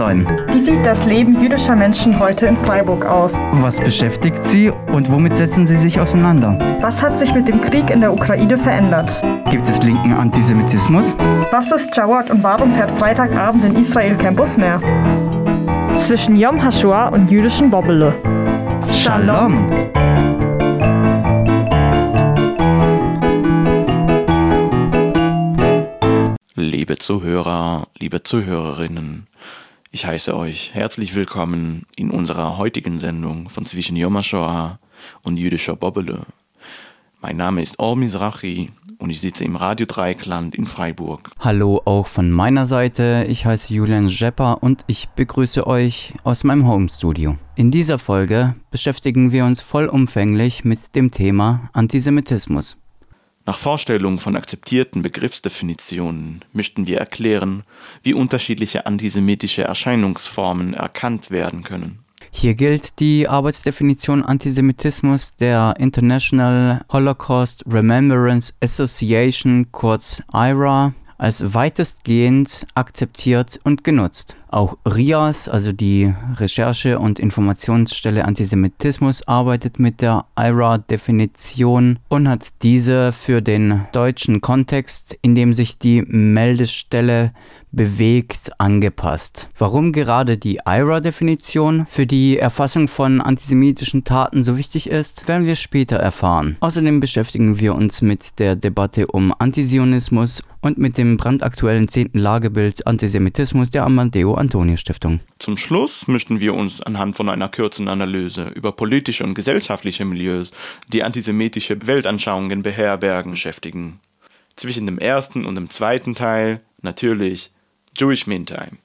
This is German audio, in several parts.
sein. Wie sieht das Leben jüdischer Menschen heute in Freiburg aus? Was beschäftigt sie und womit setzen sie sich auseinander? Was hat sich mit dem Krieg in der Ukraine verändert? Gibt es linken Antisemitismus? Was ist Jawad und warum fährt Freitagabend in Israel kein Bus mehr? Zwischen Yom HaShoah und jüdischen Bobbele. Shalom. Liebe Zuhörer, liebe Zuhörerinnen, ich heiße euch herzlich willkommen in unserer heutigen Sendung von Zwischen Yom und jüdischer Bobbele. Mein Name ist Or Mizrachi und ich sitze im Radio Dreikland in Freiburg. Hallo auch von meiner Seite. Ich heiße Julian Jepper und ich begrüße euch aus meinem Homestudio. In dieser Folge beschäftigen wir uns vollumfänglich mit dem Thema Antisemitismus. Nach Vorstellung von akzeptierten Begriffsdefinitionen möchten wir erklären, wie unterschiedliche antisemitische Erscheinungsformen erkannt werden können. Hier gilt die Arbeitsdefinition Antisemitismus der International Holocaust Remembrance Association, kurz IRA, als weitestgehend akzeptiert und genutzt. Auch RIAS, also die Recherche- und Informationsstelle Antisemitismus, arbeitet mit der IRA-Definition und hat diese für den deutschen Kontext, in dem sich die Meldestelle bewegt, angepasst. Warum gerade die IRA-Definition für die Erfassung von antisemitischen Taten so wichtig ist, werden wir später erfahren. Außerdem beschäftigen wir uns mit der Debatte um Antisionismus und mit dem brandaktuellen zehnten Lagebild Antisemitismus der Amadeo Antonio Stiftung. Zum Schluss möchten wir uns anhand von einer kurzen Analyse über politische und gesellschaftliche Milieus, die antisemitische Weltanschauungen beherbergen, beschäftigen. Zwischen dem ersten und dem zweiten Teil natürlich Jewish Meantime.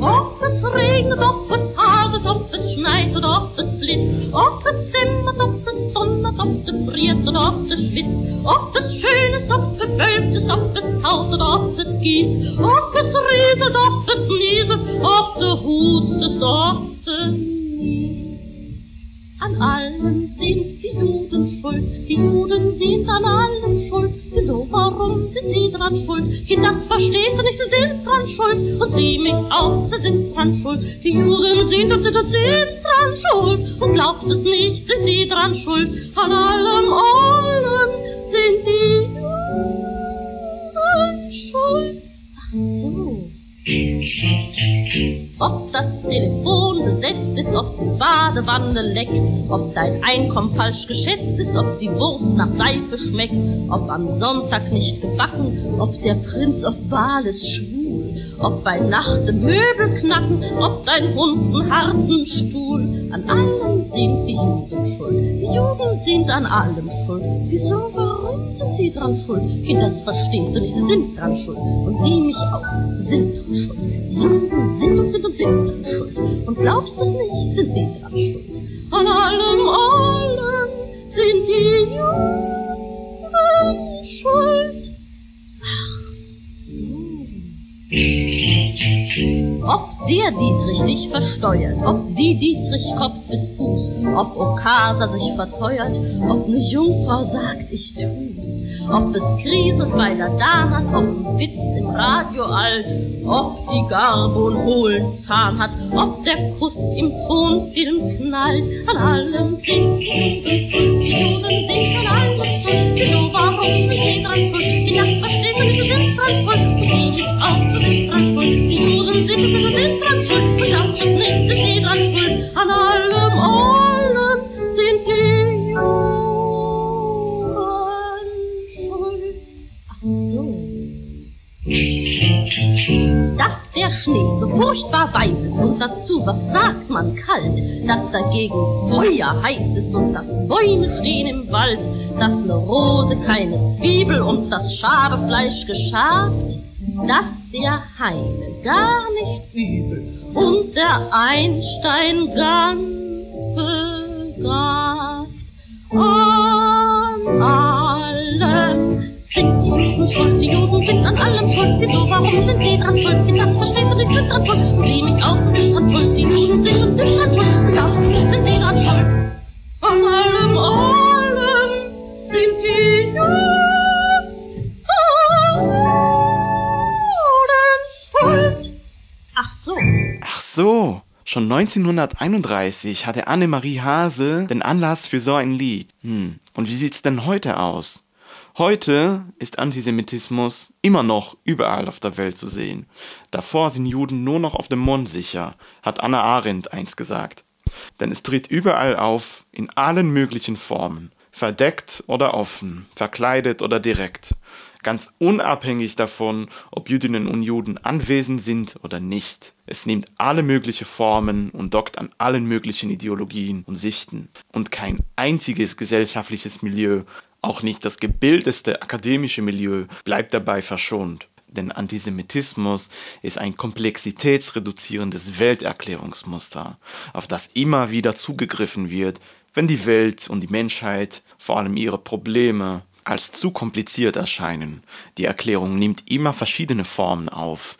Ob es regnet, ob es hagelt, ob es schneit oder ob es blitzt, ob es friert oder ob es schwitzt, ob es schön ist, ob es bewölkt ist, ob es taut oder ob es gießt, ob es rieselt, ob es nieselt, ob du hustest, ob du. An allem sind die Juden schuld, die Juden sind an allem schuld. Wieso, warum sind sie dran schuld? Kind, das verstehst du nicht, sie sind dran schuld. Und sie mich auch, sie sind dran schuld. Die Juden sind und sind und sind dran schuld. Und glaubst es nicht, sind sie dran schuld. An allem, allem sind die Juden schuld. Ach so. Ob das Telefon besetzt ist, ob die Badewanne leckt, ob dein Einkommen falsch geschätzt ist, ob die Wurst nach Seife schmeckt, ob am Sonntag nicht gebacken, ob der Prinz auf Wahl ist schwul, ob bei Nacht Möbel knacken, ob dein Hund einen harten Stuhl. An allem sind die Juden schuld, die Juden sind an allem schuld. Wieso, warum sind sie dran schuld? Kind, das verstehst du nicht, sie sind dran schuld. Und sie mich auch, sie sind dran schuld. Die Juden sind und sind und sind dran schuld. Und glaubst du es nicht, sind sie dran schuld. An allem, allem sind die Juden schuld. Ach so. Ob der Dietrich dich versteuert, ob die Dietrich Kopf bis Fuß, ob Okasa sich verteuert, ob ne Jungfrau sagt, ich tu's, ob es kriselt bei der Dan hat, ob ein Witz im Radio alt, ob die Garbo einen hohlen Zahn hat, ob der Kuss im Tonfilm knallt, an allem sind die Juden die sind an allem schuld, wieso, warum sind sie dran schuld, die das verstehen sie nicht, sie sind dran schuld, und sie mich auch, sie sind dran schuld, die Juden sind, sind, sind dran schuld, und glaubst du nicht, sind sie dran schuld, an allem, allem sind die Juden schuld. Ach so. Dass der Schnee so furchtbar weiß ist und dazu, was sagt man, kalt, dass dagegen Feuer heiß ist und dass Bäume stehen im Wald, dass ne Rose keine Zwiebel und das Schabefleisch geschabt, dass der Heine gar nicht übel und der Einstein ganz begabt. An allem sind die Juden schuld, die Juden sind an allem schuld. Wieso, warum sind sie dran schuld? Das verstehst du nicht, sind dran schuld. Und sie mich auch, sind dran schuld. Die Juden sind und sind dran schuld. Und nicht, sind sie dran schuld. An allem so, schon 1931 hatte Annemarie Hase den Anlass für so ein Lied. Hm. Und wie sieht's denn heute aus? Heute ist Antisemitismus immer noch überall auf der Welt zu sehen. Davor sind Juden nur noch auf dem Mond sicher, hat Anna Arendt einst gesagt. Denn es tritt überall auf, in allen möglichen Formen, verdeckt oder offen, verkleidet oder direkt, ganz unabhängig davon, ob Jüdinnen und Juden anwesend sind oder nicht. Es nimmt alle möglichen Formen und dockt an allen möglichen Ideologien und Sichten. Und kein einziges gesellschaftliches Milieu auch nicht das gebildetste akademische Milieu bleibt dabei verschont. Denn Antisemitismus ist ein komplexitätsreduzierendes Welterklärungsmuster, auf das immer wieder zugegriffen wird, wenn die Welt und die Menschheit, vor allem ihre Probleme, als zu kompliziert erscheinen. Die Erklärung nimmt immer verschiedene Formen auf,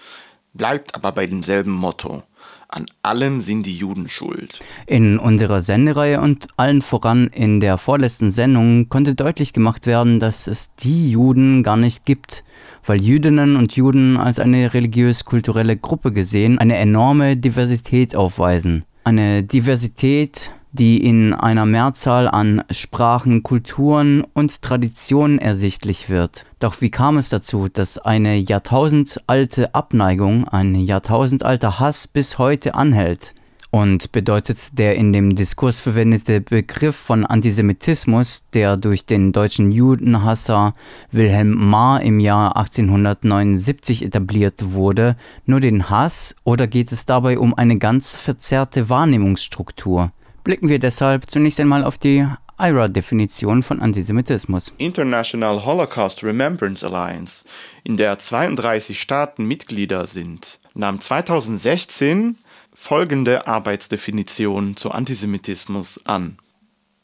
bleibt aber bei demselben Motto. An allem sind die Juden schuld. In unserer Sendereihe und allen voran in der vorletzten Sendung konnte deutlich gemacht werden, dass es die Juden gar nicht gibt, weil Jüdinnen und Juden als eine religiös-kulturelle Gruppe gesehen eine enorme Diversität aufweisen. Eine Diversität, die in einer Mehrzahl an Sprachen, Kulturen und Traditionen ersichtlich wird. Doch wie kam es dazu, dass eine jahrtausendalte Abneigung, ein jahrtausendalter Hass bis heute anhält? Und bedeutet der in dem Diskurs verwendete Begriff von Antisemitismus, der durch den deutschen Judenhasser Wilhelm Marr im Jahr 1879 etabliert wurde, nur den Hass oder geht es dabei um eine ganz verzerrte Wahrnehmungsstruktur? Blicken wir deshalb zunächst einmal auf die IRA-Definition von Antisemitismus. International Holocaust Remembrance Alliance, in der 32 Staaten Mitglieder sind, nahm 2016 folgende Arbeitsdefinition zu Antisemitismus an.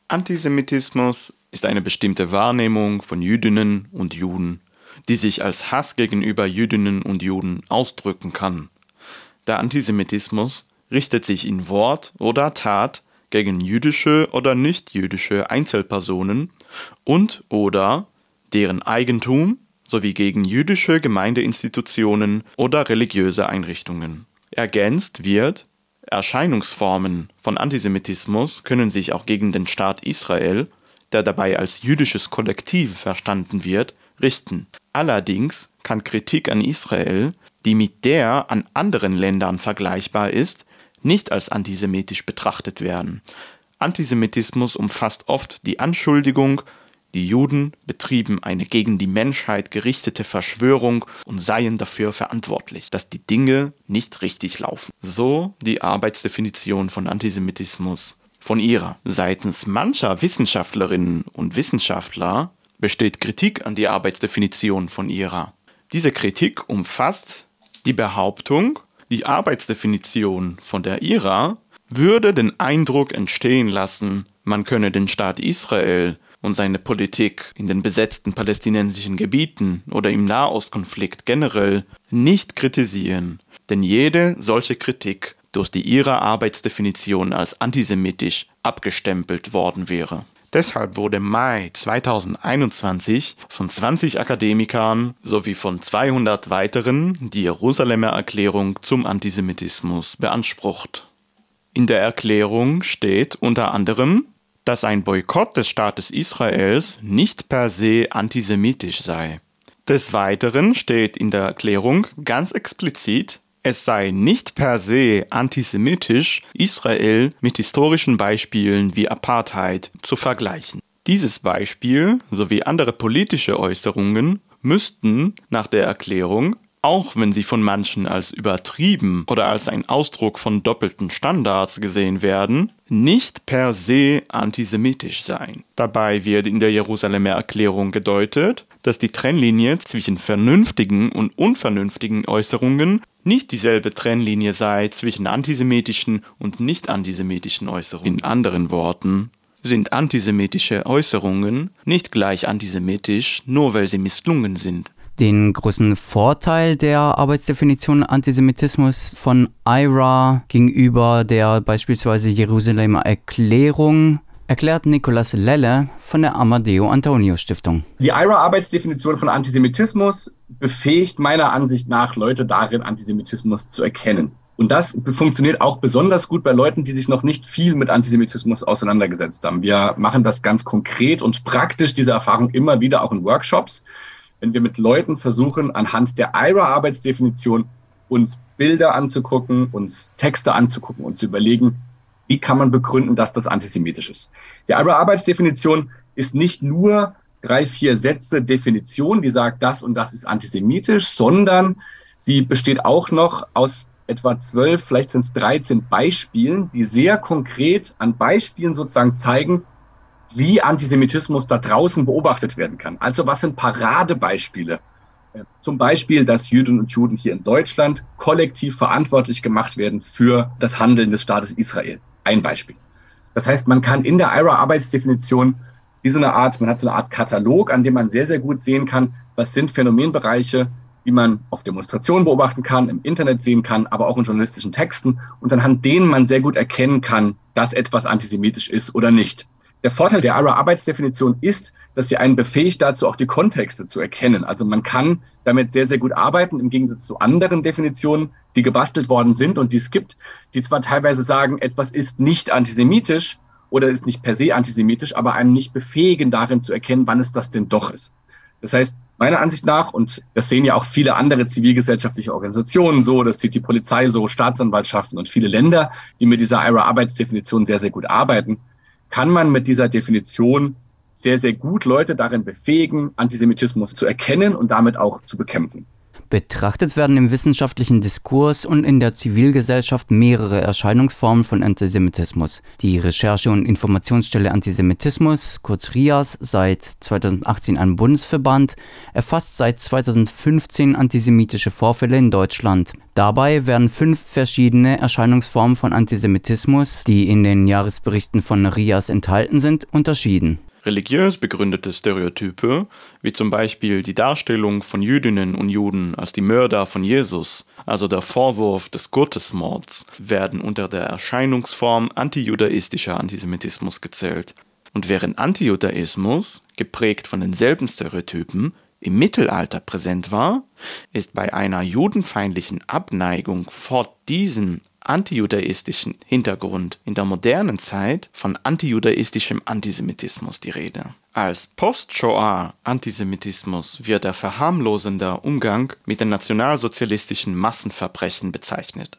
Antisemitismus ist eine bestimmte Wahrnehmung von Jüdinnen und Juden, die sich als Hass gegenüber Jüdinnen und Juden ausdrücken kann. Der Antisemitismus richtet sich in Wort oder Tat gegen jüdische oder nichtjüdische Einzelpersonen und oder deren Eigentum sowie gegen jüdische Gemeindeinstitutionen oder religiöse Einrichtungen. Ergänzt wird, Erscheinungsformen von Antisemitismus können sich auch gegen den Staat Israel, der dabei als jüdisches Kollektiv verstanden wird, richten. Allerdings kann Kritik an Israel, die mit der an anderen Ländern vergleichbar ist, nicht als antisemitisch betrachtet werden. Antisemitismus umfasst oft die Anschuldigung, die Juden betrieben eine gegen die Menschheit gerichtete Verschwörung und seien dafür verantwortlich, dass die Dinge nicht richtig laufen. So die Arbeitsdefinition von Antisemitismus von ihrer. Seitens mancher Wissenschaftlerinnen und Wissenschaftler besteht Kritik an die Arbeitsdefinition von ihrer. Diese Kritik umfasst die Behauptung, die Arbeitsdefinition von der IRA würde den Eindruck entstehen lassen, man könne den Staat Israel und seine Politik in den besetzten palästinensischen Gebieten oder im Nahostkonflikt generell nicht kritisieren, denn jede solche Kritik durch die IRA Arbeitsdefinition als antisemitisch abgestempelt worden wäre. Deshalb wurde Mai 2021 von 20 Akademikern sowie von 200 weiteren die Jerusalemer Erklärung zum Antisemitismus beansprucht. In der Erklärung steht unter anderem, dass ein Boykott des Staates Israels nicht per se antisemitisch sei. Des Weiteren steht in der Erklärung ganz explizit, es sei nicht per se antisemitisch, Israel mit historischen Beispielen wie Apartheid zu vergleichen. Dieses Beispiel sowie andere politische Äußerungen müssten nach der Erklärung, auch wenn sie von manchen als übertrieben oder als ein Ausdruck von doppelten Standards gesehen werden, nicht per se antisemitisch sein. Dabei wird in der Jerusalemer Erklärung gedeutet, dass die Trennlinie zwischen vernünftigen und unvernünftigen Äußerungen nicht dieselbe Trennlinie sei zwischen antisemitischen und nicht antisemitischen Äußerungen. In anderen Worten sind antisemitische Äußerungen nicht gleich antisemitisch, nur weil sie misslungen sind. Den großen Vorteil der Arbeitsdefinition Antisemitismus von IRA gegenüber der beispielsweise Jerusalemer Erklärung erklärt Nicolas Lelle von der Amadeo Antonio Stiftung. Die IRA-Arbeitsdefinition von Antisemitismus befähigt meiner Ansicht nach Leute darin, Antisemitismus zu erkennen. Und das funktioniert auch besonders gut bei Leuten, die sich noch nicht viel mit Antisemitismus auseinandergesetzt haben. Wir machen das ganz konkret und praktisch, diese Erfahrung immer wieder auch in Workshops, wenn wir mit Leuten versuchen, anhand der IRA-Arbeitsdefinition uns Bilder anzugucken, uns Texte anzugucken und zu überlegen, wie kann man begründen, dass das antisemitisch ist. Die IRA-Arbeitsdefinition ist nicht nur drei, vier Sätze Definition, die sagt, das und das ist antisemitisch, sondern sie besteht auch noch aus etwa zwölf, vielleicht sind es 13 Beispielen, die sehr konkret an Beispielen sozusagen zeigen, wie Antisemitismus da draußen beobachtet werden kann. Also was sind Paradebeispiele? Zum Beispiel, dass Jüdinnen und Juden hier in Deutschland kollektiv verantwortlich gemacht werden für das Handeln des Staates Israel. Ein Beispiel. Das heißt, man kann in der IRA-Arbeitsdefinition wie so eine Art, man hat so eine Art Katalog, an dem man sehr, sehr gut sehen kann, was sind Phänomenbereiche, die man auf Demonstrationen beobachten kann, im Internet sehen kann, aber auch in journalistischen Texten und anhand denen man sehr gut erkennen kann, dass etwas antisemitisch ist oder nicht. Der Vorteil der ARA-Arbeitsdefinition ist, dass sie einen befähigt dazu, auch die Kontexte zu erkennen. Also man kann damit sehr, sehr gut arbeiten, im Gegensatz zu anderen Definitionen, die gebastelt worden sind und die es gibt, die zwar teilweise sagen, etwas ist nicht antisemitisch oder ist nicht per se antisemitisch, aber einem nicht befähigen, darin zu erkennen, wann es das denn doch ist. Das heißt, meiner Ansicht nach, und das sehen ja auch viele andere zivilgesellschaftliche Organisationen so, das sieht die Polizei so, Staatsanwaltschaften und viele Länder, die mit dieser IRA-Arbeitsdefinition sehr, sehr gut arbeiten, kann man mit dieser Definition sehr, sehr gut Leute darin befähigen, Antisemitismus zu erkennen und damit auch zu bekämpfen. Betrachtet werden im wissenschaftlichen Diskurs und in der Zivilgesellschaft mehrere Erscheinungsformen von Antisemitismus. Die Recherche- und Informationsstelle Antisemitismus, kurz RIAS, seit 2018 ein Bundesverband, erfasst seit 2015 antisemitische Vorfälle in Deutschland. Dabei werden fünf verschiedene Erscheinungsformen von Antisemitismus, die in den Jahresberichten von RIAS enthalten sind, unterschieden. Religiös begründete Stereotype, wie zum Beispiel die Darstellung von Jüdinnen und Juden als die Mörder von Jesus, also der Vorwurf des Gottesmords, werden unter der Erscheinungsform antijudaistischer Antisemitismus gezählt. Und während Antijudaismus, geprägt von denselben Stereotypen, im Mittelalter präsent war, ist bei einer judenfeindlichen Abneigung vor diesem antijudaistischen Hintergrund in der modernen Zeit von antijudaistischem Antisemitismus die Rede. Als Post-Shoah-Antisemitismus wird der verharmlosende Umgang mit den nationalsozialistischen Massenverbrechen bezeichnet.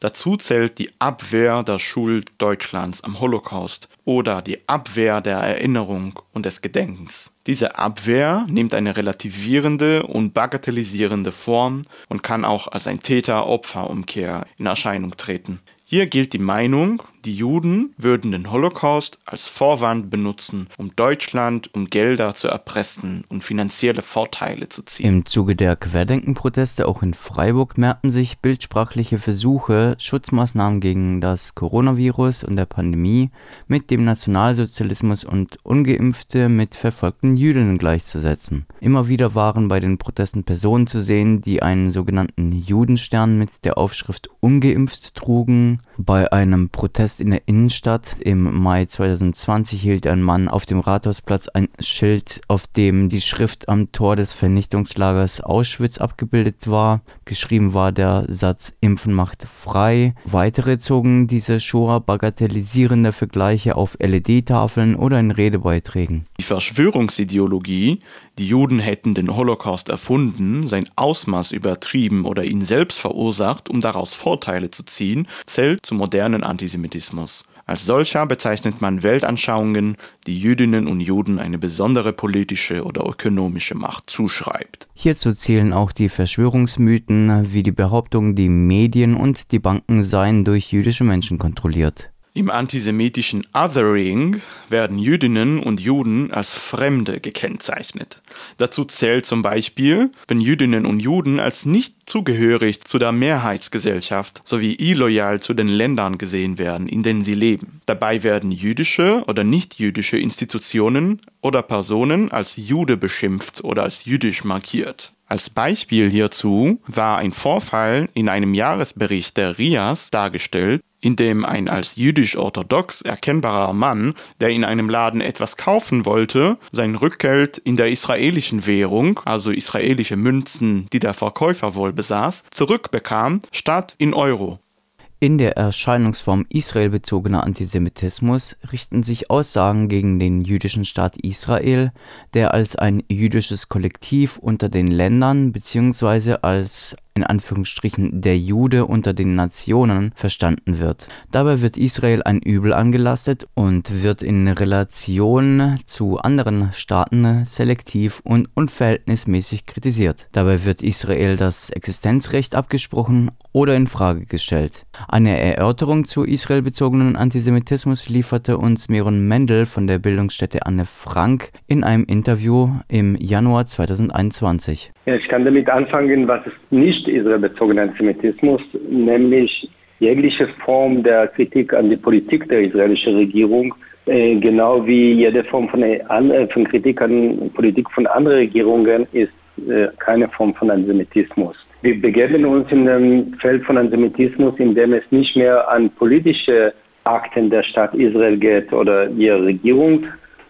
Dazu zählt die Abwehr der Schuld Deutschlands am Holocaust oder die Abwehr der Erinnerung und des Gedenkens. Diese Abwehr nimmt eine relativierende und bagatellisierende Form und kann auch als ein Täter-Opfer-Umkehr in Erscheinung treten. Hier gilt die Meinung, die Juden würden den Holocaust als Vorwand benutzen, um Deutschland um Gelder zu erpressen und finanzielle Vorteile zu ziehen. Im Zuge der Querdenkenproteste auch in Freiburg mehrten sich bildsprachliche Versuche, Schutzmaßnahmen gegen das Coronavirus und der Pandemie mit dem Nationalsozialismus und Ungeimpfte mit verfolgten Jüdinnen gleichzusetzen. Immer wieder waren bei den Protesten Personen zu sehen, die einen sogenannten Judenstern mit der Aufschrift ungeimpft trugen. Bei einem Protest in der Innenstadt im Mai 2020 hielt ein Mann auf dem Rathausplatz ein Schild, auf dem die Schrift am Tor des Vernichtungslagers Auschwitz abgebildet war. Geschrieben war der Satz Impfen macht frei. Weitere zogen diese Shoah bagatellisierende Vergleiche auf LED-Tafeln oder in Redebeiträgen. Die Verschwörungsideologie, die Juden hätten den Holocaust erfunden, sein Ausmaß übertrieben oder ihn selbst verursacht, um daraus Vorteile zu ziehen, zählt zum modernen Antisemitismus. Als solcher bezeichnet man Weltanschauungen, die Jüdinnen und Juden eine besondere politische oder ökonomische Macht zuschreibt. Hierzu zählen auch die Verschwörungsmythen wie die Behauptung, die Medien und die Banken seien durch jüdische Menschen kontrolliert. Im antisemitischen Othering werden Jüdinnen und Juden als Fremde gekennzeichnet. Dazu zählt zum Beispiel, wenn Jüdinnen und Juden als nicht zugehörig zu der Mehrheitsgesellschaft sowie illoyal zu den Ländern gesehen werden, in denen sie leben. Dabei werden jüdische oder nicht-jüdische Institutionen oder Personen als Jude beschimpft oder als jüdisch markiert. Als Beispiel hierzu war ein Vorfall in einem Jahresbericht der RIAS dargestellt, indem ein als jüdisch-orthodox erkennbarer Mann, der in einem Laden etwas kaufen wollte, sein Rückgeld in der israelischen Währung, also israelische Münzen, die der Verkäufer wohl besaß, zurückbekam, statt in Euro. In der Erscheinungsform israelbezogener Antisemitismus richten sich Aussagen gegen den jüdischen Staat Israel, der als ein jüdisches Kollektiv unter den Ländern bzw. als in Anführungsstrichen der Jude unter den Nationen verstanden wird. Dabei wird Israel ein Übel angelastet und wird in Relation zu anderen Staaten selektiv und unverhältnismäßig kritisiert. Dabei wird Israel das Existenzrecht abgesprochen oder in Frage gestellt. Eine Erörterung zu israelbezogenen Antisemitismus lieferte uns Meron Mendel von der Bildungsstätte Anne Frank in einem Interview im Januar 2021. Ja, ich kann damit anfangen, was ist nicht israelbezogener Antisemitismus, nämlich jegliche Form der Kritik an die Politik der israelischen Regierung, äh, genau wie jede Form von, äh, von Kritik an Politik von anderen Regierungen, ist äh, keine Form von Antisemitismus. Wir begeben uns in dem Feld von Antisemitismus, in dem es nicht mehr an politische Akten der Stadt Israel geht oder ihrer Regierung,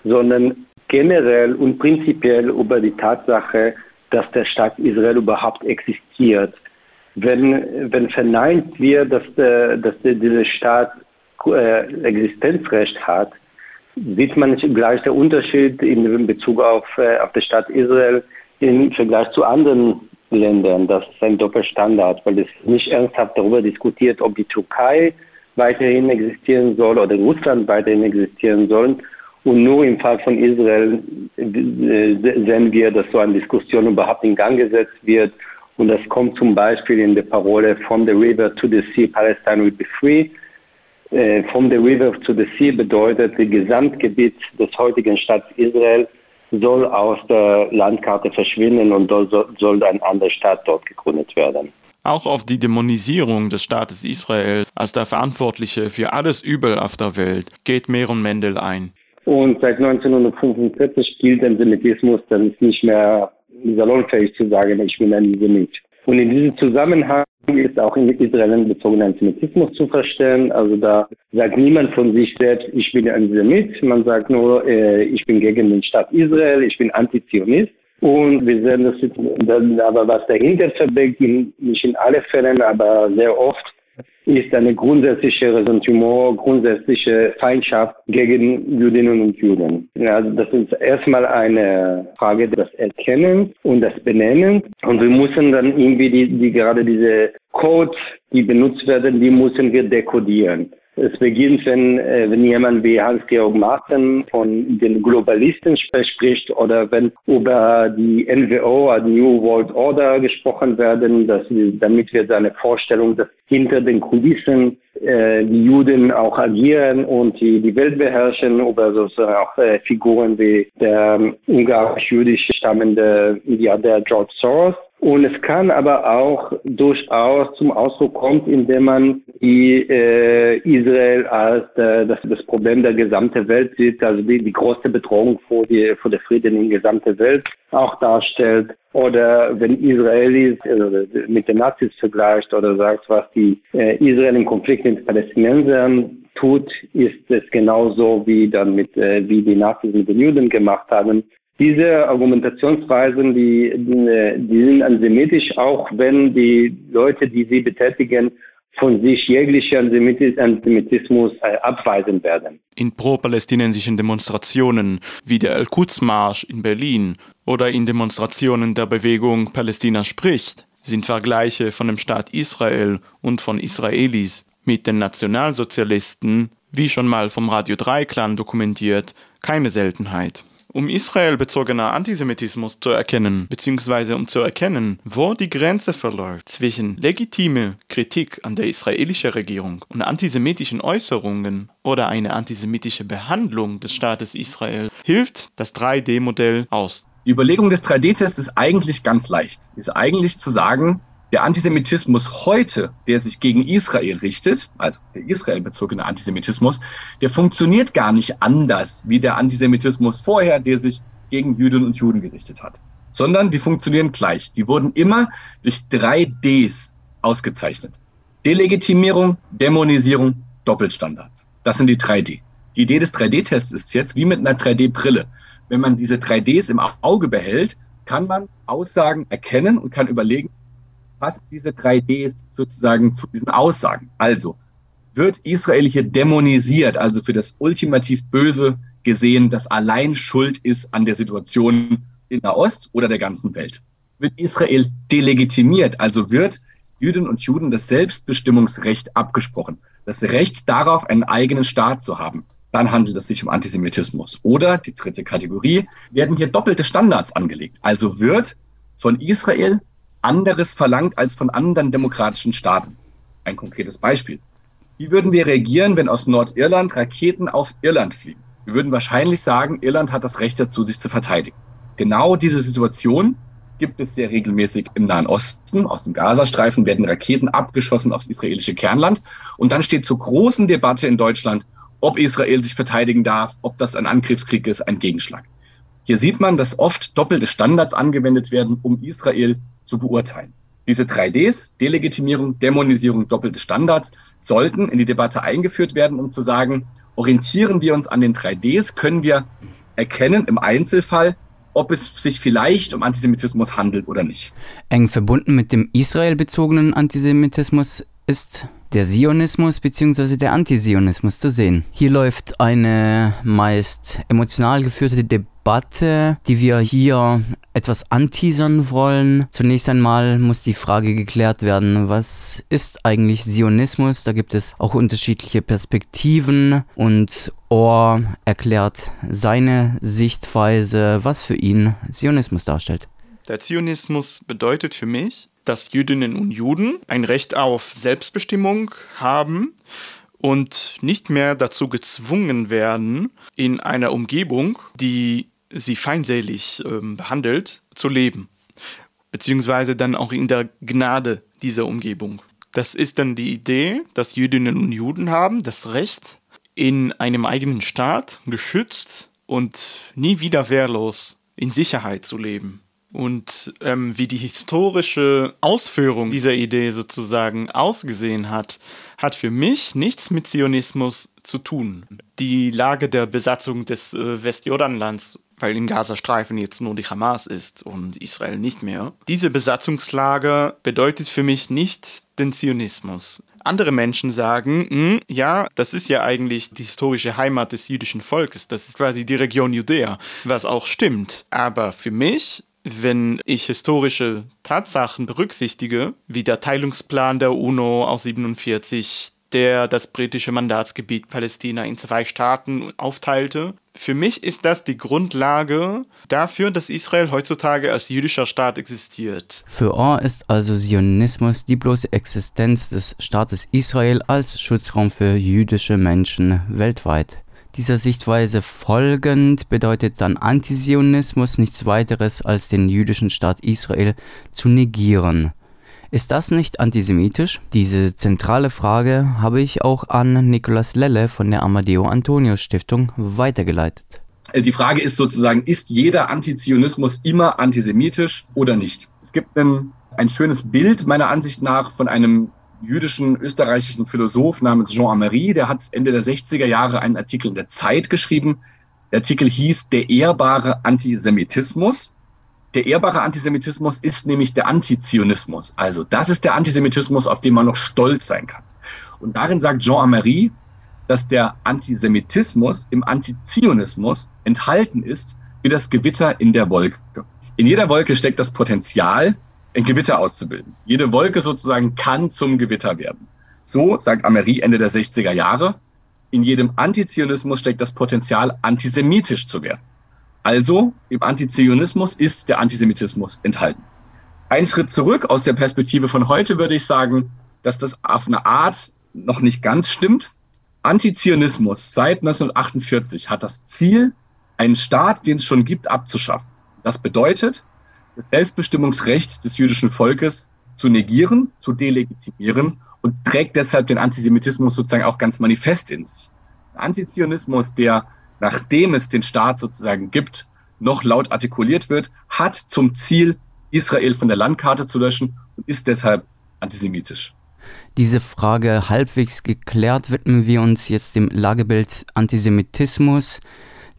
sondern generell und prinzipiell über die Tatsache, dass der Staat Israel überhaupt existiert. Wenn, wenn verneint wird, dass, der, dass dieser Staat äh, Existenzrecht hat, sieht man gleich der Unterschied in Bezug auf, äh, auf den Staat Israel im Vergleich zu anderen Ländern. Das ist ein Doppelstandard, weil es nicht ernsthaft darüber diskutiert, ob die Türkei weiterhin existieren soll oder Russland weiterhin existieren sollen, und nur im Fall von Israel äh, sehen wir, dass so eine Diskussion überhaupt in Gang gesetzt wird. Und das kommt zum Beispiel in der Parole From the River to the Sea, Palestine will be free. Äh, from the River to the Sea bedeutet, das Gesamtgebiet des heutigen Staates Israel soll aus der Landkarte verschwinden und soll ein anderer Staat dort gegründet werden. Auch auf die Dämonisierung des Staates Israel als der Verantwortliche für alles Übel auf der Welt geht Meron Mendel ein. Und seit 1945 gilt Antisemitismus, dann ist nicht mehr salonfähig zu sagen, ich bin Antisemit. Und in diesem Zusammenhang ist auch in Israel bezogener Antisemitismus zu verstehen. Also da sagt niemand von sich selbst, ich bin Antisemit. Man sagt nur, äh, ich bin gegen den Staat Israel, ich bin Antizionist. Und wir sehen das, dann, aber was dahinter verbirgt, nicht in allen Fällen, aber sehr oft, ist eine grundsätzliche Ressentiment, grundsätzliche Feindschaft gegen Jüdinnen und Juden. Also das ist erstmal eine Frage des Erkennens und des Benennens. Und wir müssen dann irgendwie die, die gerade diese Codes, die benutzt werden, die müssen wir dekodieren. Es beginnt, wenn, äh, wenn jemand wie Hans-Georg Martin von den Globalisten spricht oder wenn über die NWO, New World Order, gesprochen werden, dass, damit wir seine Vorstellung, dass hinter den Kulissen äh, die Juden auch agieren und die, die Welt beherrschen, über sozusagen auch äh, Figuren wie der ähm, ungarisch-jüdisch stammende Milliardär George Soros und es kann aber auch durchaus zum Ausdruck kommen, indem man die äh, Israel als äh, das, das Problem der gesamten Welt sieht, also die, die große Bedrohung vor, die, vor der Frieden in der gesamten Welt auch darstellt. Oder wenn Israelis äh, mit den Nazis vergleicht oder sagt, was die äh, Israel im Konflikt mit Palästinensern tut, ist es genauso wie dann mit äh, wie die Nazis mit den Juden gemacht haben. Diese Argumentationsweisen, die, die sind antisemitisch, auch wenn die Leute, die sie betätigen, von sich jegliche Antisemitismus äh, abweisen werden. In pro-palästinensischen Demonstrationen wie der El-Quds-Marsch in Berlin oder in Demonstrationen der Bewegung Palästina spricht, sind Vergleiche von dem Staat Israel und von Israelis mit den Nationalsozialisten, wie schon mal vom Radio Dreiklang dokumentiert, keine Seltenheit. Um israelbezogener Antisemitismus zu erkennen, beziehungsweise um zu erkennen, wo die Grenze verläuft zwischen legitime Kritik an der israelischen Regierung und antisemitischen Äußerungen oder eine antisemitische Behandlung des Staates Israel, hilft das 3D-Modell aus. Die Überlegung des 3D-Tests ist eigentlich ganz leicht. Ist eigentlich zu sagen, der Antisemitismus heute, der sich gegen Israel richtet, also der israelbezogene Antisemitismus, der funktioniert gar nicht anders wie der Antisemitismus vorher, der sich gegen Jüdinnen und Juden gerichtet hat, sondern die funktionieren gleich. Die wurden immer durch drei Ds ausgezeichnet. Delegitimierung, Dämonisierung, Doppelstandards. Das sind die 3D. Die Idee des 3D-Tests ist jetzt wie mit einer 3D-Brille. Wenn man diese 3Ds im Auge behält, kann man Aussagen erkennen und kann überlegen, passen diese 3Ds sozusagen zu diesen Aussagen. Also wird Israel hier dämonisiert, also für das ultimativ Böse gesehen, das allein schuld ist an der Situation in der Ost oder der ganzen Welt. Wird Israel delegitimiert, also wird Jüdinnen und Juden das Selbstbestimmungsrecht abgesprochen, das Recht darauf, einen eigenen Staat zu haben, dann handelt es sich um Antisemitismus. Oder die dritte Kategorie, werden hier doppelte Standards angelegt. Also wird von Israel anderes verlangt als von anderen demokratischen Staaten. Ein konkretes Beispiel. Wie würden wir reagieren, wenn aus Nordirland Raketen auf Irland fliegen? Wir würden wahrscheinlich sagen, Irland hat das Recht dazu, sich zu verteidigen. Genau diese Situation gibt es sehr regelmäßig im Nahen Osten. Aus dem Gazastreifen werden Raketen abgeschossen aufs israelische Kernland. Und dann steht zur großen Debatte in Deutschland, ob Israel sich verteidigen darf, ob das ein Angriffskrieg ist, ein Gegenschlag. Hier sieht man, dass oft doppelte Standards angewendet werden, um Israel zu beurteilen. Diese 3Ds, Delegitimierung, Dämonisierung, doppelte Standards, sollten in die Debatte eingeführt werden, um zu sagen, orientieren wir uns an den 3Ds, können wir erkennen im Einzelfall, ob es sich vielleicht um Antisemitismus handelt oder nicht. Eng verbunden mit dem israelbezogenen Antisemitismus ist der Zionismus bzw. der Antisionismus zu sehen. Hier läuft eine meist emotional geführte Debatte, die wir hier etwas anteasern wollen. Zunächst einmal muss die Frage geklärt werden, was ist eigentlich Zionismus? Da gibt es auch unterschiedliche Perspektiven und Ohr erklärt seine Sichtweise, was für ihn Zionismus darstellt. Der Zionismus bedeutet für mich, dass Jüdinnen und Juden ein Recht auf Selbstbestimmung haben und nicht mehr dazu gezwungen werden, in einer Umgebung, die sie feindselig äh, behandelt, zu leben. Beziehungsweise dann auch in der Gnade dieser Umgebung. Das ist dann die Idee, dass Jüdinnen und Juden haben das Recht, in einem eigenen Staat geschützt und nie wieder wehrlos in Sicherheit zu leben und ähm, wie die historische Ausführung dieser Idee sozusagen ausgesehen hat, hat für mich nichts mit Zionismus zu tun. Die Lage der Besatzung des äh, Westjordanlands, weil im Gazastreifen jetzt nur die Hamas ist und Israel nicht mehr. Diese Besatzungslage bedeutet für mich nicht den Zionismus. Andere Menschen sagen, hm, ja, das ist ja eigentlich die historische Heimat des jüdischen Volkes, das ist quasi die Region Judäa, was auch stimmt. Aber für mich wenn ich historische Tatsachen berücksichtige, wie der Teilungsplan der UNO aus 47, der das britische Mandatsgebiet Palästina in zwei Staaten aufteilte. Für mich ist das die Grundlage dafür, dass Israel heutzutage als jüdischer Staat existiert. Für Orr ist also Zionismus die bloße Existenz des Staates Israel als Schutzraum für jüdische Menschen weltweit. Dieser Sichtweise folgend bedeutet dann Antisionismus nichts weiteres als den jüdischen Staat Israel zu negieren. Ist das nicht antisemitisch? Diese zentrale Frage habe ich auch an Nicolas Lelle von der Amadeo Antonio Stiftung weitergeleitet. Die Frage ist sozusagen, ist jeder Antizionismus immer antisemitisch oder nicht? Es gibt ein, ein schönes Bild meiner Ansicht nach von einem jüdischen österreichischen Philosoph namens Jean Amery, der hat Ende der 60er Jahre einen Artikel in der Zeit geschrieben. Der Artikel hieß Der ehrbare Antisemitismus. Der ehrbare Antisemitismus ist nämlich der Antizionismus. Also das ist der Antisemitismus, auf den man noch stolz sein kann. Und darin sagt Jean Amery, dass der Antisemitismus im Antizionismus enthalten ist wie das Gewitter in der Wolke. In jeder Wolke steckt das Potenzial, ein Gewitter auszubilden. Jede Wolke sozusagen kann zum Gewitter werden. So, sagt Amery Ende der 60er Jahre, in jedem Antizionismus steckt das Potenzial, antisemitisch zu werden. Also, im Antizionismus ist der Antisemitismus enthalten. Ein Schritt zurück aus der Perspektive von heute würde ich sagen, dass das auf eine Art noch nicht ganz stimmt. Antizionismus seit 1948 hat das Ziel, einen Staat, den es schon gibt, abzuschaffen. Das bedeutet, das Selbstbestimmungsrecht des jüdischen Volkes zu negieren, zu delegitimieren und trägt deshalb den Antisemitismus sozusagen auch ganz manifest in sich. Antizionismus, der nachdem es den Staat sozusagen gibt, noch laut artikuliert wird, hat zum Ziel, Israel von der Landkarte zu löschen und ist deshalb antisemitisch. Diese Frage halbwegs geklärt widmen wir uns jetzt dem Lagebild Antisemitismus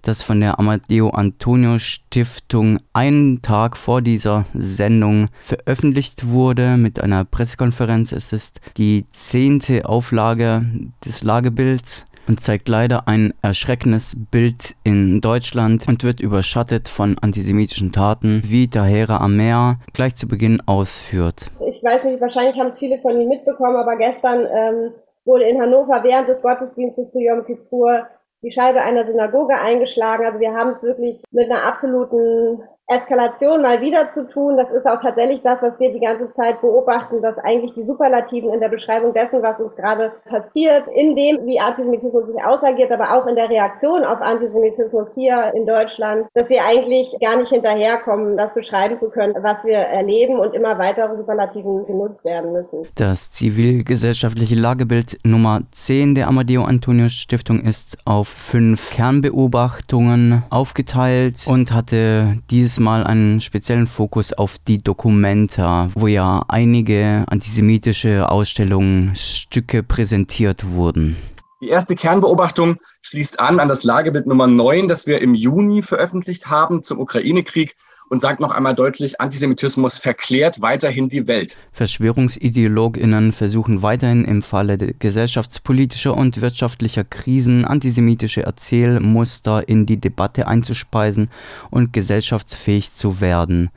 das von der Amadeo Antonio Stiftung einen Tag vor dieser Sendung veröffentlicht wurde mit einer Pressekonferenz. Es ist die zehnte Auflage des Lagebilds und zeigt leider ein erschreckendes Bild in Deutschland und wird überschattet von antisemitischen Taten, wie Tahera Amer gleich zu Beginn ausführt. Ich weiß nicht, wahrscheinlich haben es viele von Ihnen mitbekommen, aber gestern ähm, wurde in Hannover während des Gottesdienstes zu Yom Kippur die Scheibe einer Synagoge eingeschlagen. Also wir haben es wirklich mit einer absoluten Eskalation mal wieder zu tun. Das ist auch tatsächlich das, was wir die ganze Zeit beobachten, dass eigentlich die Superlativen in der Beschreibung dessen, was uns gerade passiert, in dem, wie Antisemitismus sich ausagiert, aber auch in der Reaktion auf Antisemitismus hier in Deutschland, dass wir eigentlich gar nicht hinterherkommen, das beschreiben zu können, was wir erleben und immer weitere Superlativen genutzt werden müssen. Das zivilgesellschaftliche Lagebild Nummer 10 der Amadeo Antonio Stiftung ist auf fünf Kernbeobachtungen aufgeteilt und hatte dieses Mal einen speziellen Fokus auf die Documenta, wo ja einige antisemitische Ausstellungsstücke präsentiert wurden. Die erste Kernbeobachtung schließt an an das Lagebild Nummer 9, das wir im Juni veröffentlicht haben zum Ukraine-Krieg und sagt noch einmal deutlich, Antisemitismus verklärt weiterhin die Welt. Verschwörungsideologinnen versuchen weiterhin im Falle gesellschaftspolitischer und wirtschaftlicher Krisen antisemitische Erzählmuster in die Debatte einzuspeisen und gesellschaftsfähig zu werden.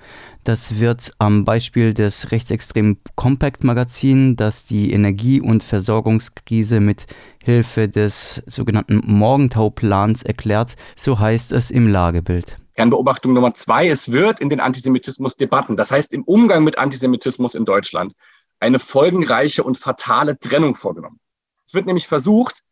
Das wird am Beispiel des rechtsextremen Compact Magazin, das die Energie- und Versorgungskrise mit Hilfe des sogenannten Morgentau-Plans erklärt, so heißt es im Lagebild. Kernbeobachtung Nummer zwei, es wird in den Antisemitismus-Debatten, das heißt im Umgang mit Antisemitismus in Deutschland, eine folgenreiche und fatale Trennung vorgenommen. Es wird nämlich versucht,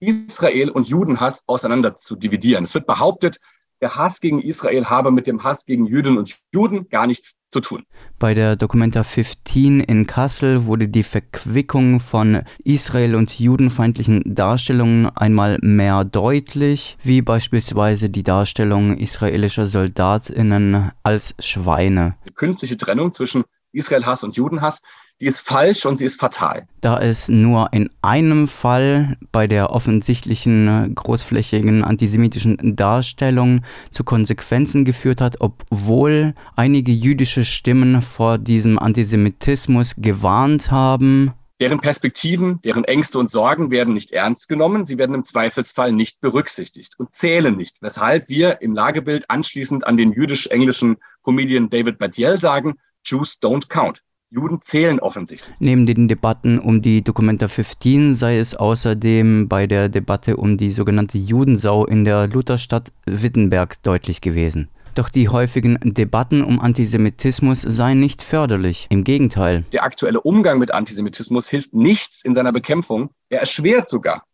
Israel und Judenhass auseinander zu dividieren. Es wird behauptet, der Hass gegen Israel habe mit dem Hass gegen Jüdinnen und Juden gar nichts zu tun. Bei der Documenta 15 in Kassel wurde die Verquickung von Israel- und judenfeindlichen Darstellungen einmal mehr deutlich, wie beispielsweise die Darstellung israelischer Soldatinnen als Schweine. Die künstliche Trennung zwischen Israel-Hass und Judenhass die ist falsch und sie ist fatal. Da es nur in einem Fall bei der offensichtlichen großflächigen antisemitischen Darstellung zu Konsequenzen geführt hat, obwohl einige jüdische Stimmen vor diesem Antisemitismus gewarnt haben. Deren Perspektiven, deren Ängste und Sorgen werden nicht ernst genommen, sie werden im Zweifelsfall nicht berücksichtigt und zählen nicht, weshalb wir im Lagebild anschließend an den jüdisch-englischen Comedian David Badiel sagen, Jews don't count. Juden zählen offensichtlich. Neben den Debatten um die Documenta 15 sei es außerdem bei der Debatte um die sogenannte Judensau in der Lutherstadt Wittenberg deutlich gewesen. Doch die häufigen Debatten um Antisemitismus seien nicht förderlich. Im Gegenteil. Der aktuelle Umgang mit Antisemitismus hilft nichts in seiner Bekämpfung. Er erschwert sogar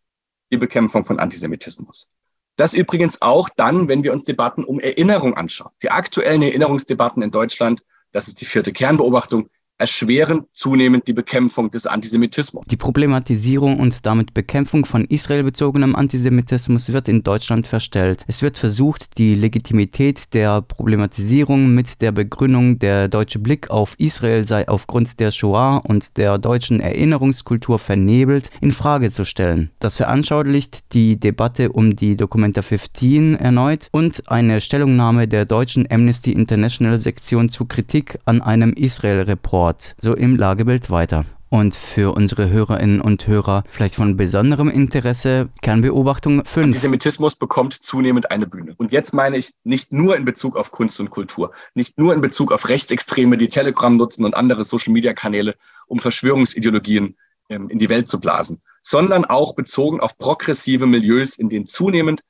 die Bekämpfung von Antisemitismus. Das übrigens auch dann, wenn wir uns Debatten um Erinnerung anschauen. Die aktuellen Erinnerungsdebatten in Deutschland, das ist die vierte Kernbeobachtung, erschweren zunehmend die Bekämpfung des Antisemitismus. Die Problematisierung und damit Bekämpfung von israelbezogenem Antisemitismus wird in Deutschland verstellt. Es wird versucht, die Legitimität der Problematisierung mit der Begründung, der deutsche Blick auf Israel sei aufgrund der Shoah und der deutschen Erinnerungskultur vernebelt, in Frage zu stellen. Das veranschaulicht die Debatte um die Documenta 15 erneut und eine Stellungnahme der deutschen Amnesty International Sektion zu Kritik an einem Israel-Report dort so im Lagebild weiter. Und für unsere Hörerinnen und Hörer vielleicht von besonderem Interesse Kernbeobachtung 5. Antisemitismus bekommt zunehmend eine Bühne. Und jetzt meine ich nicht nur in Bezug auf Kunst und Kultur, nicht nur in Bezug auf Rechtsextreme, die Telegram nutzen und andere Social-Media-Kanäle, um Verschwörungsideologien ähm, in die Welt zu blasen, sondern auch bezogen auf progressive Milieus, in denen zunehmend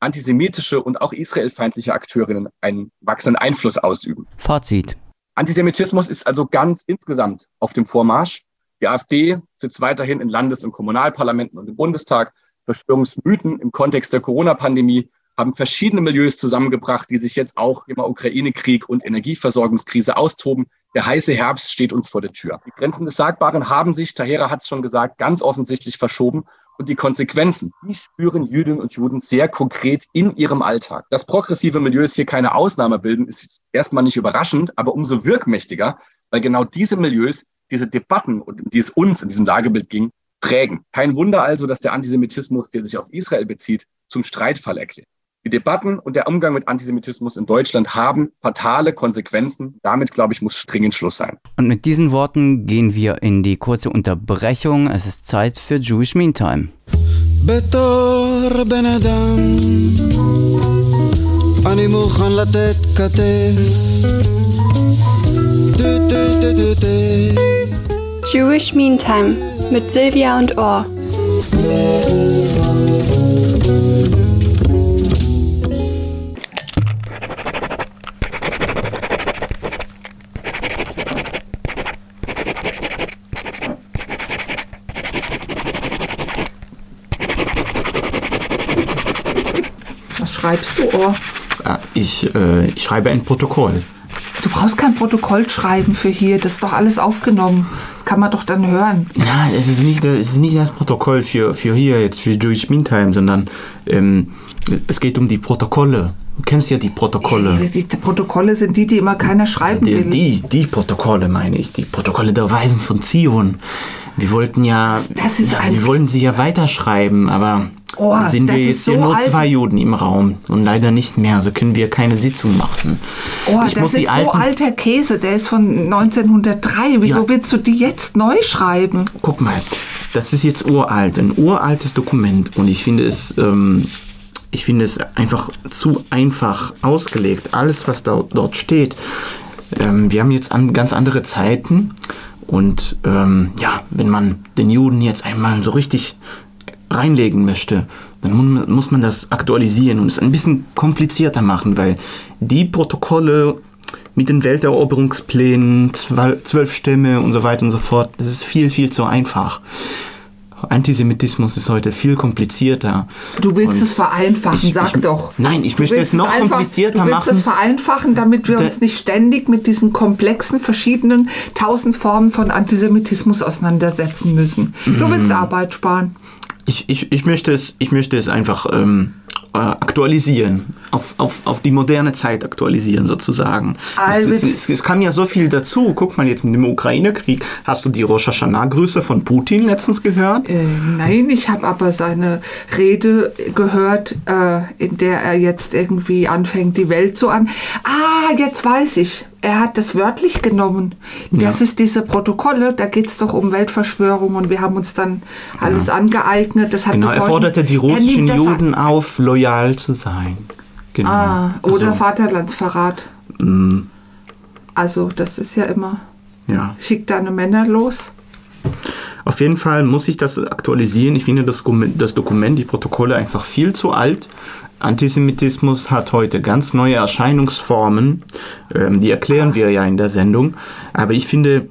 antisemitische und auch israelfeindliche Akteurinnen einen wachsenden Einfluss ausüben. Fazit. Antisemitismus ist also ganz insgesamt auf dem Vormarsch. Die AfD sitzt weiterhin in Landes- und Kommunalparlamenten und im Bundestag. Verschwörungsmythen im Kontext der Corona-Pandemie haben verschiedene Milieus zusammengebracht, die sich jetzt auch im Ukraine-Krieg und Energieversorgungskrise austoben. Der heiße Herbst steht uns vor der Tür. Die Grenzen des Sagbaren haben sich, Tahera hat es schon gesagt, ganz offensichtlich verschoben. Und die Konsequenzen, die spüren Jüdinnen und Juden sehr konkret in ihrem Alltag. Dass progressive Milieus hier keine Ausnahme bilden, ist erstmal nicht überraschend, aber umso wirkmächtiger, weil genau diese Milieus diese Debatten, die es uns in diesem Lagebild ging, prägen. Kein Wunder also, dass der Antisemitismus, der sich auf Israel bezieht, zum Streitfall erklärt. Die Debatten und der Umgang mit Antisemitismus in Deutschland haben fatale Konsequenzen. Damit, glaube ich, muss dringend Schluss sein. Und mit diesen Worten gehen wir in die kurze Unterbrechung. Es ist Zeit für Jewish Meantime. בתור בן אדם אני מוכן לתת כתף Jewish Meantime mit Silvia und Ohr. Schreibst du, Ohr? Ah, Ich, äh, ich schreibe ein Protokoll. Du brauchst kein Protokoll schreiben für hier. Das ist doch alles aufgenommen. Das kann man doch dann hören. Ja, es ist nicht, es ist nicht das Protokoll für, für hier, jetzt für Jewish Meantime, sondern ähm, es geht um die Protokolle. Du kennst ja die Protokolle. Die, die Protokolle sind die, die immer keiner schreiben Die, will. die, die Protokolle meine ich, die Protokolle der Weisen von Zion. Wir wollten ja, Das ist ja wir wollten sie ja weiterschreiben, aber Oh, sind wir jetzt so hier nur alt. zwei Juden im Raum und leider nicht mehr, also können wir keine Sitzung machen. Oh, Ich das ist so alter Käse. Der ist von 1903. Wieso Ja. willst du die jetzt neu schreiben? Guck mal, das ist jetzt uralt, ein uraltes Dokument und ich finde es, ähm, ich finde es einfach zu einfach ausgelegt. Alles, was da, dort steht. Ähm, wir haben jetzt an, ganz andere Zeiten und ähm, ja, wenn man den Juden jetzt einmal so richtig reinlegen möchte, dann mu- muss man das aktualisieren und es ein bisschen komplizierter machen, weil die Protokolle mit den Welteroberungsplänen, zwölf, Stämme und so weiter und so fort, das ist viel, viel zu einfach. Antisemitismus ist heute viel komplizierter. Du willst Und es vereinfachen, ich- sag ich- doch. Nein, ich Du möchte es noch einfach- komplizierter Du willst machen. es vereinfachen, damit wir Da- uns nicht ständig mit diesen komplexen, verschiedenen tausend Formen von Antisemitismus auseinandersetzen müssen. Du Mhm. willst Arbeit sparen. Ich, ich, ich, möchte, es, ich möchte es einfach ähm, äh, aktualisieren, auf, auf, auf die moderne Zeit aktualisieren sozusagen. Also es, es, es- es, kam ja so viel dazu. Guck mal jetzt mit dem Ukraine-Krieg. Hast du die Rosh Hashanah-Grüße von Putin letztens gehört? Äh, nein, ich habe aber seine Rede gehört, äh, in der er jetzt irgendwie anfängt, die Welt zu an. Ah, jetzt weiß ich. Er hat das wörtlich genommen. Das Ja. ist diese Protokolle, da geht es doch um Weltverschwörung und wir haben uns dann alles angeeignet. Das hat Genau, er forderte die russischen Juden auf, loyal zu sein. Genau. Ah, oder Also, Vaterlandsverrat. mm, Also, das ist ja immer, ja. schick deine Männer los. Auf jeden Fall muss ich das aktualisieren. Ich finde das das Dokument, die Protokolle einfach viel zu alt. Antisemitismus hat heute ganz neue Erscheinungsformen. Ähm, die erklären wir ja in der Sendung. Aber ich finde,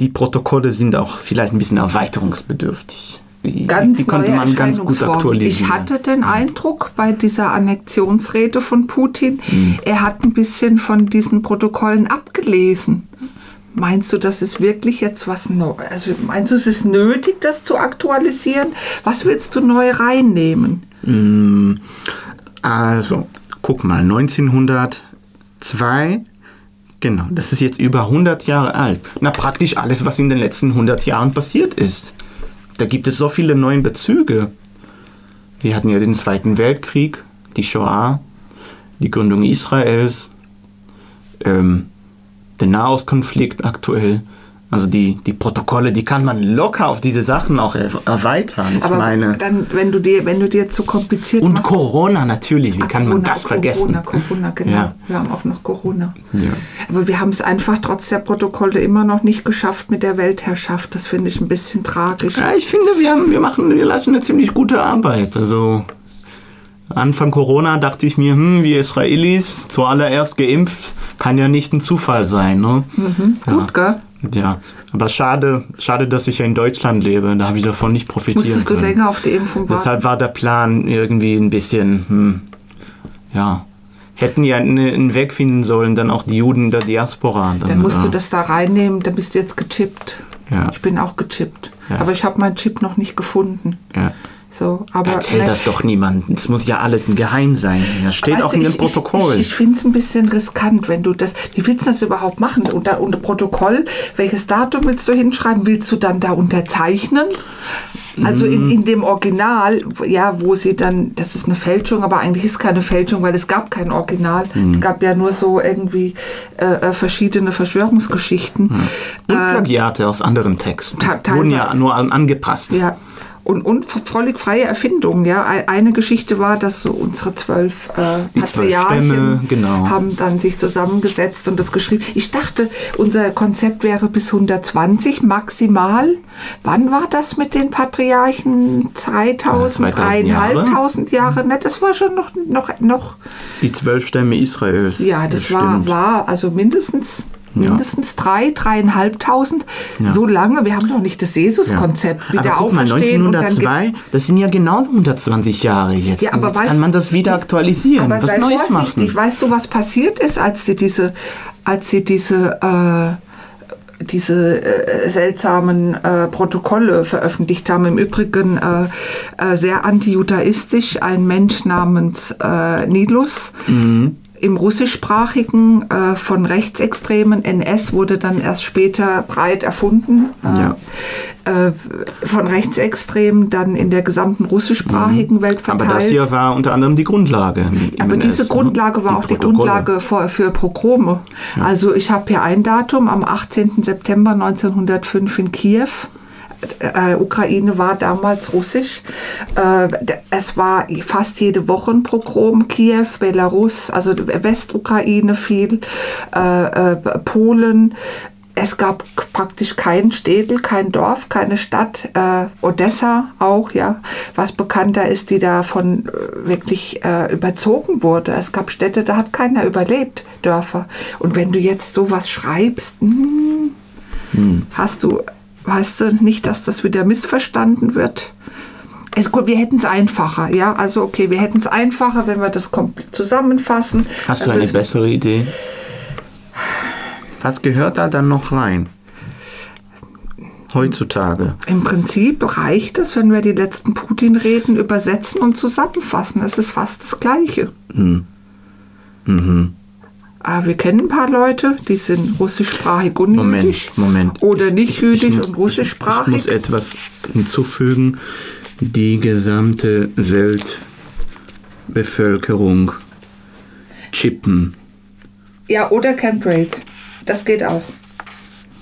die Protokolle sind auch vielleicht ein bisschen erweiterungsbedürftig. Die, Ganz die könnte neue man ganz gut aktualisieren. Ich hatte den Eindruck bei dieser Annexionsrede von Putin, Hm. er hat ein bisschen von diesen Protokollen abgelesen. Meinst du, das ist wirklich jetzt was Neues? Also meinst du, es ist nötig, das zu aktualisieren? Was willst du neu reinnehmen? Mm, Also, guck mal, 1902, genau, das ist jetzt über 100 Jahre alt. Na, praktisch alles, was in den letzten 100 Jahren passiert ist. Da gibt es so viele neue Bezüge. Wir hatten ja den Zweiten Weltkrieg, die Shoah, die Gründung Israels, ähm, den Nahostkonflikt aktuell. Also die, die Protokolle, die kann man locker auf diese Sachen auch er erweitern. Ich Aber meine, dann, wenn du dir, wenn du dir zu kompliziert und machst. Corona natürlich, wie Ah, kann man Corona, das vergessen? Corona, Corona, genau. Ja. Wir haben auch noch Corona. Ja. Aber wir haben es einfach trotz der Protokolle immer noch nicht geschafft mit der Weltherrschaft. Das finde ich ein bisschen tragisch. Ja, ich finde, wir, haben, wir machen, wir leisten eine ziemlich gute Arbeit. Also Anfang Corona dachte ich mir, hm, wir Israelis zuallererst geimpft, kann ja nicht ein Zufall sein. Ne? Mhm. Gut, gell? Ja, aber schade, schade, dass ich ja in Deutschland lebe. Da habe ich davon nicht profitieren Musstest du können. länger auf die Impfung warten? Deshalb war der Plan irgendwie ein bisschen, hm, ja, hätten ja einen Weg finden sollen, dann auch die Juden der Diaspora. Dann musst du äh, das da reinnehmen, dann bist du jetzt gechippt. Ja. Ich bin auch gechippt. Ja. Aber ich habe meinen Chip noch nicht gefunden. Ja. So, aber Erzähl das doch niemandem. Es muss ja alles ein Geheim sein. Das steht Weißt auch in dem Protokoll. Ich, ich, ich finde es ein bisschen riskant, wenn du das. Wie willst du das überhaupt machen? Unter, unter Protokoll, welches Datum willst du hinschreiben? Willst du dann da unterzeichnen? Also Mhm. in, in dem Original, ja, wo sie dann, das ist eine Fälschung, aber eigentlich ist keine Fälschung, weil es gab kein Original. Mhm. Es gab ja nur so irgendwie äh, äh, verschiedene Verschwörungsgeschichten. Und Plagiate aus anderen Texten. Wurden ja nur an, angepasst. Ja. Und, und völlig freie Erfindungen. Ja. Ei- Eine Geschichte war, dass so unsere zwölf äh, Patriarchen genau. haben dann sich zusammengesetzt und das geschrieben. Ich dachte, unser Konzept wäre bis 120 maximal. Wann war das mit den Patriarchen? 2000, 2000 Jahre? 3500 Jahre? Ne, das war schon noch, noch, noch Die zwölf Stämme Israels. ja, das, war, stimmt. war also mindestens. Mindestens drei, dreieinhalbtausend. Ja. So lange, wir haben doch nicht das Jesus-Konzept Aber wieder guck mal, auferstehen und dann geht's 1902, das sind ja genau 120 Jahre jetzt. Ja, aber jetzt weißt- kann man das wieder aktualisieren, Aber was sei Neues vorsichtig. machen. Weißt du, was passiert ist, als sie diese, als sie diese, äh, diese äh, seltsamen äh, Protokolle veröffentlicht haben? Im Übrigen äh, äh, sehr antijudaistisch. Ein Mensch namens äh, Nilus. Mhm. Im russischsprachigen äh, von Rechtsextremen NS wurde dann erst später breit erfunden. Äh, Ja. äh, von Rechtsextremen dann in der gesamten russischsprachigen Welt Mhm. Aber verteilt. das hier war unter anderem die Grundlage. Aber NS, diese ne? Grundlage war auch die Protokolle. Grundlage für, für Pogrome. Also ich habe hier ein Datum am 18. September 1905 in Kiew. Äh, Ukraine war damals russisch. Äh, es war fast jede Woche ein Pogrom. Kiew, Belarus, also Westukraine viel, äh, äh, Polen. Es gab praktisch kein Städel, kein Dorf, keine Stadt. Äh, Odessa auch, ja, was bekannter ist, die davon äh, wirklich überzogen wurde. Es gab Städte, da hat keiner überlebt, Dörfer. Und wenn du jetzt sowas schreibst, hm, hast du, weißt du nicht, dass das wieder missverstanden wird? Es, gut, wir hätten es einfacher, ja. Also okay, wir hätten es einfacher, wenn wir das komplett zusammenfassen. Hast du eine bessere Idee? Was gehört da dann noch rein? Heutzutage. Im Prinzip reicht es, wenn wir die letzten Putin-Reden übersetzen und zusammenfassen. Es ist fast das Gleiche. Hm. Mhm. Aber wir kennen ein paar Leute, die sind russischsprachig und Moment, jüdisch. Moment. Oder nicht jüdisch und Ich muss russischsprachig. etwas hinzufügen. Die gesamte Weltbevölkerung chippen. Ja, oder Chemtrails. Das geht auch.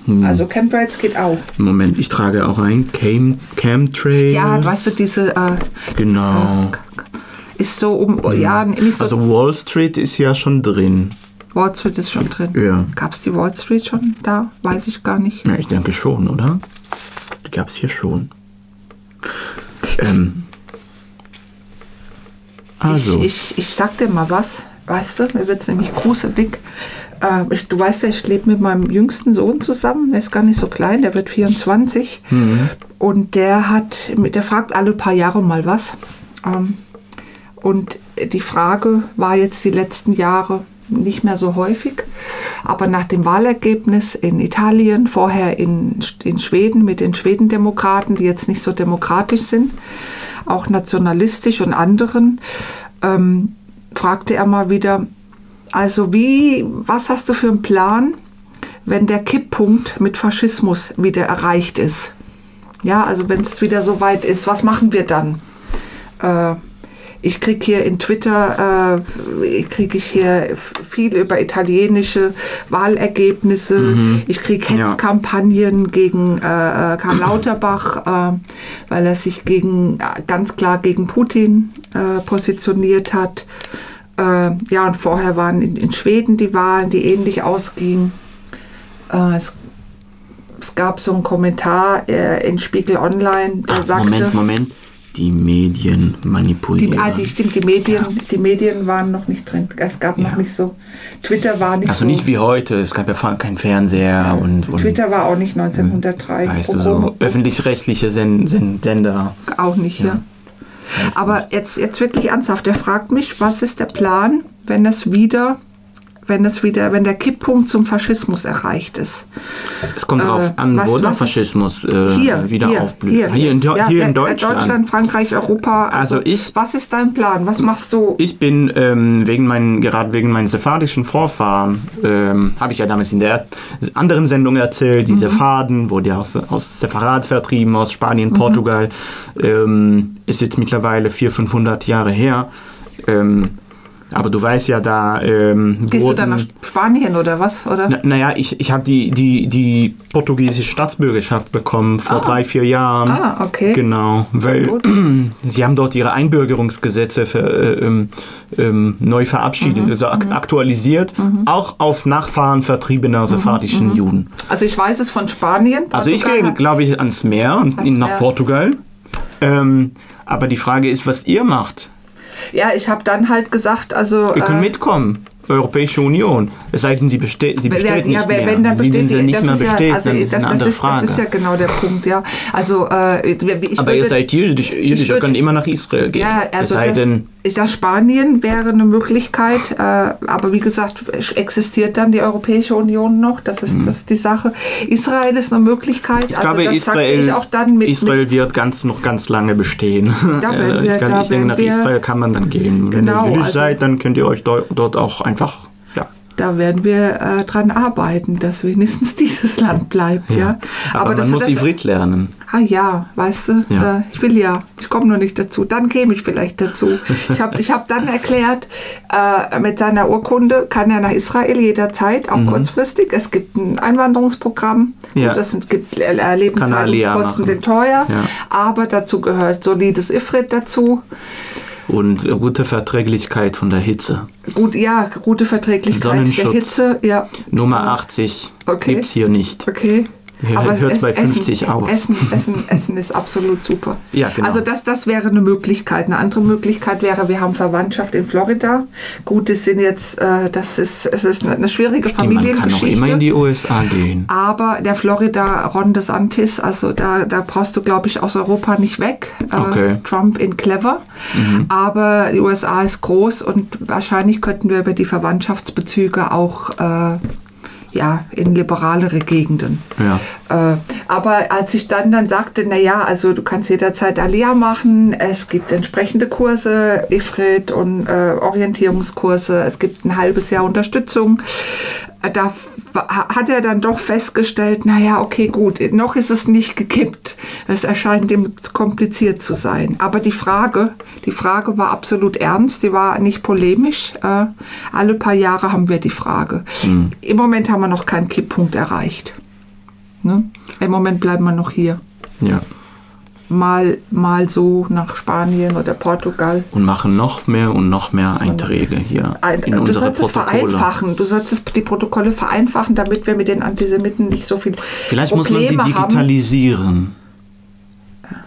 Hm. Also Chemtrails geht auch. Moment, ich trage auch ein Cam Chemtrails. Ja, weißt du, diese äh, Genau. ist so um, ja, nicht so. Also Wall Street ist ja schon drin. Wall Street ist schon drin. Ja. Gab es die Wall Street schon da? Weiß ich gar nicht. Ja, ich denke schon, oder? Die gab es hier schon. Ähm. Also. Ich, ich, ich sag dir mal was, weißt du, mir wird es nämlich gruselig. Äh, ich, du weißt ja, ich lebe mit meinem jüngsten Sohn zusammen, der ist gar nicht so klein, der wird 24. Mhm. Und der hat, der fragt alle paar Jahre mal was. Ähm, und die Frage war jetzt die letzten Jahre nicht mehr so häufig. Aber nach dem Wahlergebnis in Italien, vorher in, in Schweden mit den Schwedendemokraten, die jetzt nicht so demokratisch sind, auch nationalistisch und anderen, ähm, fragte er mal wieder, also wie, was hast du für einen Plan, wenn der Kipppunkt mit Faschismus wieder erreicht ist? Ja, also wenn es wieder so weit ist, was machen wir dann? Äh, ich kriege hier in Twitter, äh, kriege ich hier viel über italienische Wahlergebnisse. Mhm. Ich kriege Ja. Hetzkampagnen gegen äh, äh, Karl Lauterbach, äh, weil er sich gegen, äh, ganz klar gegen Putin äh, positioniert hat. Ja, und vorher waren in, in Schweden die Wahlen, die ähnlich ausgingen. Es, es gab so einen Kommentar äh, in Spiegel Online, der Ach, sagte, Moment, Moment. Die Medien manipulieren. die, ah, die stimmt, die Medien, die Medien waren noch nicht drin. Es gab noch nicht so. Twitter war nicht also so. nicht wie heute. Es gab ja keinen Fernseher und, und Twitter war auch nicht 1903. weißt du, so öffentlich-rechtliche Sen Sen Sender. Auch nicht, ja. Aber jetzt, jetzt wirklich ernsthaft, er fragt mich, was ist der Plan, wenn es wieder wenn es wieder, wenn der Kipppunkt zum Faschismus erreicht ist. Es kommt Äh, an, was- wo der Faschismus äh, Hier, wieder hier, aufblüht. Hier, Hier, in, Ja, hier in Deutschland. Deutschland, Frankreich, Europa. Also ich- Was ist dein Plan? Was machst du? Ich bin ähm, wegen meinen, gerade wegen meinen sephardischen Vorfahren, ähm, habe ich ja damals in der anderen Sendung erzählt, die Mhm. Sepharden, wurde ja aus, aus Sepharad vertrieben, aus Spanien, Mhm. Portugal, ähm, ist jetzt mittlerweile 400, 500 Jahre her. Ähm, aber du weißt ja, da ähm, Gehst du dann nach Spanien oder was? Oder? Na, naja, ich, ich habe die, die, die portugiesische Staatsbürgerschaft bekommen vor drei, vier Jahren. Ah, okay. Genau, weil sie haben dort ihre Einbürgerungsgesetze für, äh, ähm, ähm, neu verabschiedet, Mhm, also ak aktualisiert, auch auf Nachfahren vertriebener sephardischen mhm. Juden. Also ich weiß es von Spanien. Also ich Portugal gehe, glaube ich, ans Meer und Ans nach Meer. Portugal. Ähm, aber die Frage ist, was ihr macht. Ja, ich habe dann halt gesagt, also. Ihr könnt äh, mitkommen. Europäische Union. Es sei denn, sie besteht, sie besteht ja, nicht ja, mehr. wenn dann sie sind die- nicht das mehr ist ja- also dann ist es eine das, andere das, ist, Frage. das ist ja genau der Punkt, ja. Also äh, ich aber ihr würde- seid jüdisch, jüdisch ihr könnt immer nach Israel gehen. Ja, also es sei das, denn, ich sag, Spanien wäre eine Möglichkeit, äh, aber wie gesagt, es existiert dann die Europäische Union noch, das ist, das ist die Sache. Israel ist eine Möglichkeit, Hm. ich also glaube, das Israel, auch dann mit, Israel wird ganz, noch ganz lange bestehen. Da Äh, werden wir- ich, kann, da ich denke, nach Israel kann man dann gehen. Wenn Genau, ihr jüdisch also- seid, dann könnt ihr euch dort, dort auch einfach. Da werden wir äh, dran arbeiten, dass wenigstens dieses Land bleibt, ja. Aber, das, man muss Ivrit lernen. Ah ja, weißt du, Ja. Äh, ich will ja, ich komme nur nicht dazu. Dann käme ich vielleicht dazu. Ich habe ich hab dann erklärt, äh, mit seiner Urkunde kann er nach Israel jederzeit, auch Mhm. kurzfristig. Es gibt ein Einwanderungsprogramm. Ja. Gut, das sind, gibt, äh, Lebenshaltungskosten sind teuer, Ja. aber dazu gehört solides Ifrit dazu. Und gute Verträglichkeit von der Hitze. Gut, ja, gute Verträglichkeit der. Hitze, ja. Nummer 80 Okay. gibt es hier nicht. Okay. Hört es- bei 50 Essen, auf. Essen, Essen, Essen ist absolut super. Ja, genau. Also das, das wäre eine Möglichkeit. Eine andere Möglichkeit wäre, wir haben Verwandtschaft in Florida. Gut, das sind jetzt, äh, das ist, es ist eine schwierige Man kann auch Familiengeschichte. immer in die USA gehen. aber der Florida Ron DeSantis, also da, da brauchst du, glaube ich, aus Europa nicht weg. Äh, Okay. Trump in clever. Mhm. Aber die USA ist groß und wahrscheinlich könnten wir über die Verwandtschaftsbezüge auch äh, ja, in liberalere Gegenden. Ja. Äh, aber als ich dann dann sagte, na ja, also du kannst jederzeit Alia machen, es gibt entsprechende Kurse, Ifrit und äh, Orientierungskurse, es gibt ein halbes Jahr Unterstützung. Da hat er dann doch festgestellt, na ja, okay, gut, noch ist es nicht gekippt. Es erscheint ihm zu kompliziert zu sein. Aber die Frage, die Frage war absolut ernst, die war nicht polemisch. Äh, alle paar Jahre haben wir die Frage. Im Moment haben wir noch keinen Kipppunkt erreicht. Ne? Im Moment bleiben wir noch hier. ja. Mal, mal so nach Spanien oder Portugal. Und machen noch mehr und noch mehr Einträge hier Ein, in du sollst es vereinfachen. Du sollst die Protokolle vereinfachen, damit wir mit den Antisemiten nicht so viel Vielleicht muss Probleme man sie digitalisieren.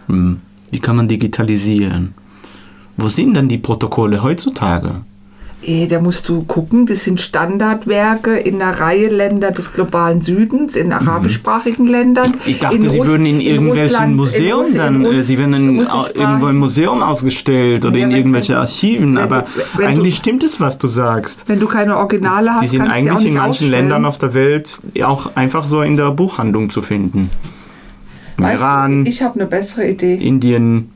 Hm. Wie kann man digitalisieren? Wo sind denn die Protokolle heutzutage? Eh, da musst du gucken, das sind Standardwerke in einer Reihe Länder des globalen Südens, in arabischsprachigen Ländern. Mhm. Ich dachte, in sie Russ- würden in irgendwelchen Russland, in Museum Russ- dann, äh, Russ- sie werden in, russischsprachigen- irgendwo im Museum ausgestellt oder Ja, in irgendwelche Archiven, wenn aber du- wenn du- eigentlich stimmt es, was du sagst. Wenn du keine Originale hast, Die sind kannst du sie auch eigentlich in nicht manchen ausstellen. Ländern auf der Welt auch einfach so in der Buchhandlung zu finden. Weißt du, Iran, ich habe eine bessere Idee. Indien.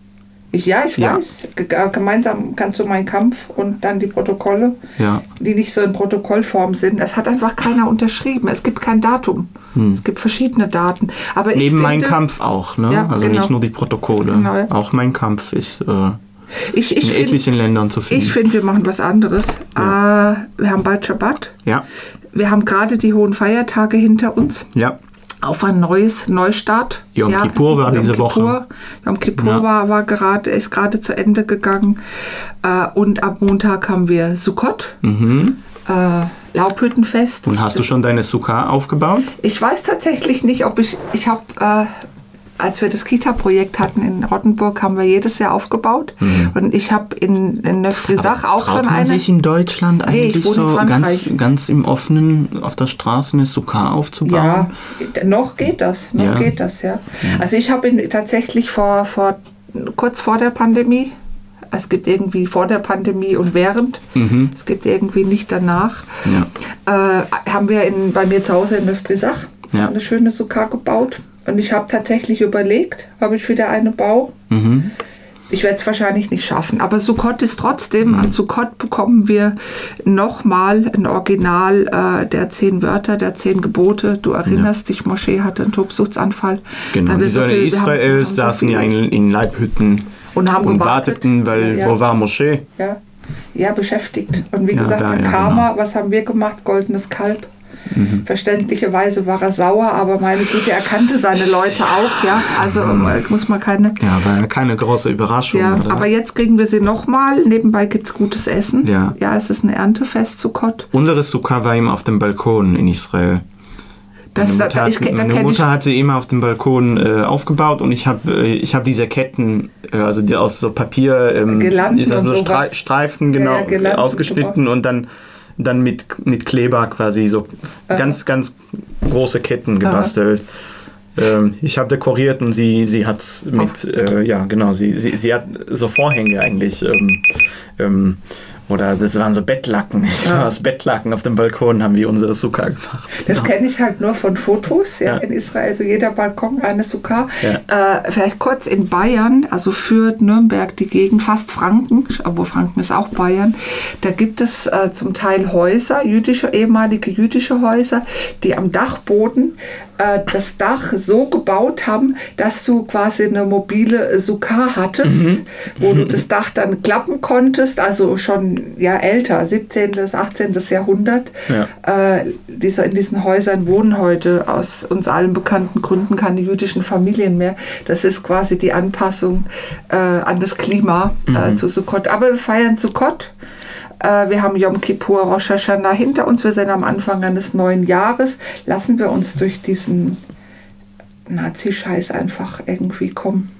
Ich, ja, ich Ja. weiß. Ge- äh, Gemeinsam kannst du meinen Kampf und dann die Protokolle, Ja. die nicht so in Protokollform sind. Es hat einfach keiner unterschrieben. Es gibt kein Datum. Es gibt verschiedene Daten. Aber Hm. Neben finde, Mein Kampf auch, ne? Ja, also genau. nicht nur die Protokolle. Genau, ja. Auch Mein Kampf ist äh, ich, ich in finde, etlichen Ländern zu finden. ich finde, wir machen was anderes. Äh, wir haben bald Schabbat. ja, Wir haben gerade die hohen Feiertage hinter uns. ja. Auf ein neues Neustart. Yom Kippur war Yom diese Kippur. Woche. Yom Kippur Ja. war, war gerade, ist gerade zu Ende gegangen. Äh, und ab Montag haben wir Sukkot, Mhm. äh, Laubhüttenfest. Und hast du schon deine Sukkah aufgebaut? Ich weiß tatsächlich nicht, ob ich, ich habe, äh, als wir das Kita-Projekt hatten in Rottenburg, haben wir jedes Jahr aufgebaut. Und ich habe in, in Neufrisach auch Mhm. Traut schon man eine. sich in Deutschland Nee, ich eigentlich in so ganz, ganz im Offenen auf der Straße eine Sukkah aufzubauen? Ja, noch geht das, noch Ja. geht das, ja. Also ich habe tatsächlich vor, vor kurz vor der Pandemie Es gibt irgendwie vor der Pandemie und während. Mhm. Es gibt irgendwie nicht danach. Ja. Äh, haben wir in, bei mir zu Hause in Neufbrisach Ja. eine schöne Sukkah gebaut. Und ich habe tatsächlich überlegt, ob ich wieder eine baue. Mhm. Ich werde es wahrscheinlich nicht schaffen. Aber Sukkot ist trotzdem, an Sukkot bekommen wir nochmal ein Original äh, der zehn Wörter, der zehn Gebote. Du erinnerst dich, Moschee hatte einen Tobsuchtsanfall. Genau, die so Söhne haben- haben Israels so saßen ja in, in Leibhütten Und haben gewartet. warteten, weil Ja. wo war Moschee? Ja, ja beschäftigt. Und wie Ja, gesagt, da, der ja, Karma, was haben wir gemacht? Goldenes Kalb. Mhm. Verständlicherweise war er sauer, aber meine Güte, er kannte seine Leute auch, ja. Also Mhm. äh, muss man keine. Ja, war ja keine große Überraschung. Ja, oder? aber jetzt kriegen wir sie nochmal. Nebenbei gibt es gutes Essen. Ja. ja, es ist ein Erntefest zu Kott. Unsere Sukkah war immer auf dem Balkon in Israel. Das, meine Mutter, da, hat, ich, da meine kenne ich. Mutter hat sie immer auf dem Balkon äh, aufgebaut und ich habe äh, ich hab diese Ketten, äh, also die aus so Papier, ähm, und so Streifen genau Ja, ausgeschnitten und dann, dann mit, mit Kleber quasi so ganz, ganz große Ketten gebastelt. Ähm, ich habe dekoriert und sie, sie hat mit, äh, ja genau, sie, sie, sie hat so Vorhänge eigentlich. Ähm, ähm, oder das waren so Bettlaken. Ich Ja. war aus Bettlaken auf dem Balkon haben wir unsere Sukkah gemacht. Das kenne ich halt nur von Fotos, ja, Ja. in Israel. Also jeder Balkon eine Sukkah. Ja. Äh, vielleicht kurz in Bayern, also für Nürnberg die Gegend, fast Franken, aber Franken ist auch Bayern. Da gibt es äh, zum Teil Häuser, jüdische, ehemalige jüdische Häuser, die am Dachboden äh, das Dach so gebaut haben, dass du quasi eine mobile Sukkah hattest, wo du das Dach dann klappen konntest, also schon ja älter, 17., 18. Jahrhundert. Ja. Äh, dieser, in diesen Häusern wohnen heute aus uns allen bekannten Gründen keine jüdischen Familien mehr. Das ist quasi die Anpassung äh, an das Klima äh, Mhm. zu Sukkot. Aber wir feiern Sukkot. Äh, wir haben Yom Kippur, Rosh Hashanah hinter uns. Wir sind am Anfang eines neuen Jahres. Lassen wir uns durch diesen Nazi-Scheiß einfach irgendwie kommen.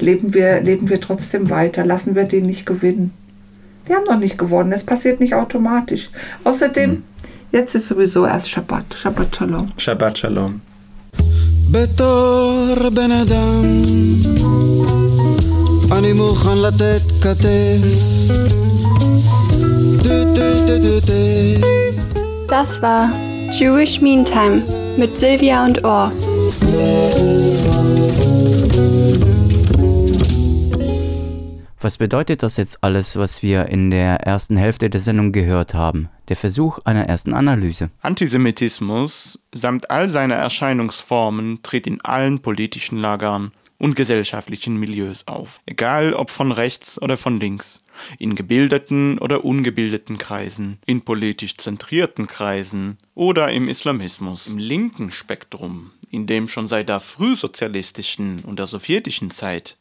Leben, wir, leben wir trotzdem weiter. Lassen wir den nicht gewinnen. Wir haben noch nicht gewonnen. Es passiert nicht automatisch. Außerdem, jetzt ist sowieso erst Shabbat. Shabbat Shalom. Shabbat Shalom. בתור בן אדם אני מוכן לתת כתף das war Jewish Meantime mit Silvia und Ohr. Was bedeutet das jetzt alles, was wir in der ersten Hälfte der Sendung gehört haben? Der Versuch einer ersten Analyse. Antisemitismus samt all seiner Erscheinungsformen tritt in allen politischen Lagern und gesellschaftlichen Milieus auf, egal ob von rechts oder von links, in gebildeten oder ungebildeten Kreisen, in politisch zentrierten Kreisen oder im Islamismus. Im linken Spektrum, in dem schon seit der frühsozialistischen und der sowjetischen Zeit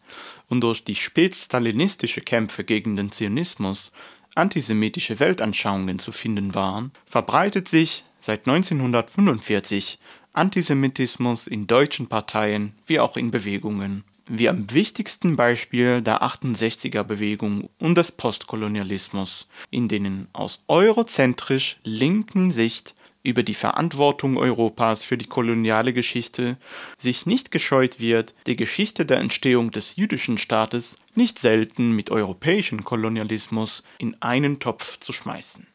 und durch die spätstalinistische Kämpfe gegen den Zionismus antisemitische Weltanschauungen zu finden waren, verbreitet sich seit 1945 Antisemitismus in deutschen Parteien wie auch in Bewegungen, wie am wichtigsten Beispiel der 68er Bewegung und des Postkolonialismus, in denen aus eurozentrisch linken Sicht über die Verantwortung Europas für die koloniale Geschichte sich nicht gescheut wird, die Geschichte der Entstehung des jüdischen Staates nicht selten mit europäischem Kolonialismus in einen Topf zu schmeißen.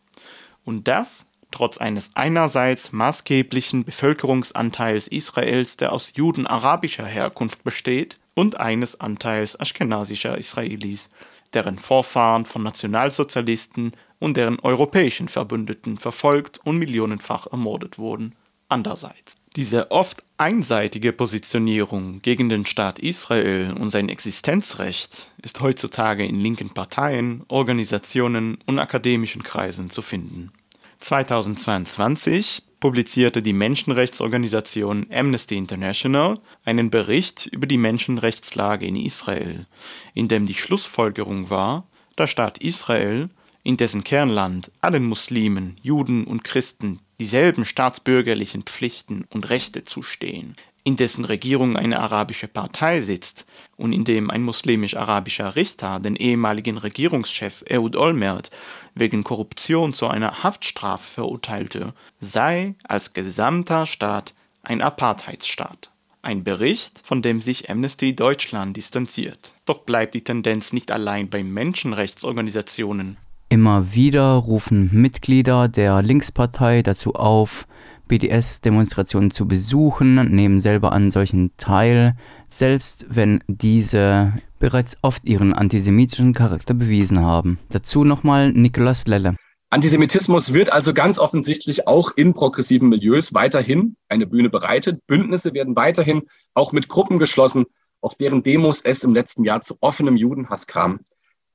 Und das trotz eines einerseits maßgeblichen Bevölkerungsanteils Israels, der aus Juden arabischer Herkunft besteht, und eines Anteils aschkenasischer Israelis, deren Vorfahren von Nationalsozialisten und deren europäischen Verbündeten verfolgt und millionenfach ermordet wurden. Andererseits. Diese oft einseitige Positionierung gegen den Staat Israel und sein Existenzrecht ist heutzutage in linken Parteien, Organisationen und akademischen Kreisen zu finden. 2022 publizierte die Menschenrechtsorganisation Amnesty International einen Bericht über die Menschenrechtslage in Israel, in dem die Schlussfolgerung war, der Staat Israel, in dessen Kernland allen Muslimen, Juden und Christen dieselben staatsbürgerlichen Pflichten und Rechte zustehen, in dessen Regierung eine arabische Partei sitzt und in dem ein muslimisch-arabischer Richter den ehemaligen Regierungschef Ehud Olmert wegen Korruption zu einer Haftstrafe verurteilte, sei als gesamter Staat ein Apartheidsstaat. Ein Bericht, von dem sich Amnesty Deutschland distanziert. Doch bleibt die Tendenz nicht allein bei Menschenrechtsorganisationen. Immer wieder rufen Mitglieder der Linkspartei dazu auf, BDS-Demonstrationen zu besuchen, nehmen selber an solchen teil, selbst wenn diese bereits oft ihren antisemitischen Charakter bewiesen haben. Dazu nochmal Nikolaus Lelle. Antisemitismus wird also ganz offensichtlich auch in progressiven Milieus weiterhin eine Bühne bereitet. Bündnisse werden weiterhin auch mit Gruppen geschlossen, auf deren Demos es im letzten Jahr zu offenem Judenhass kam.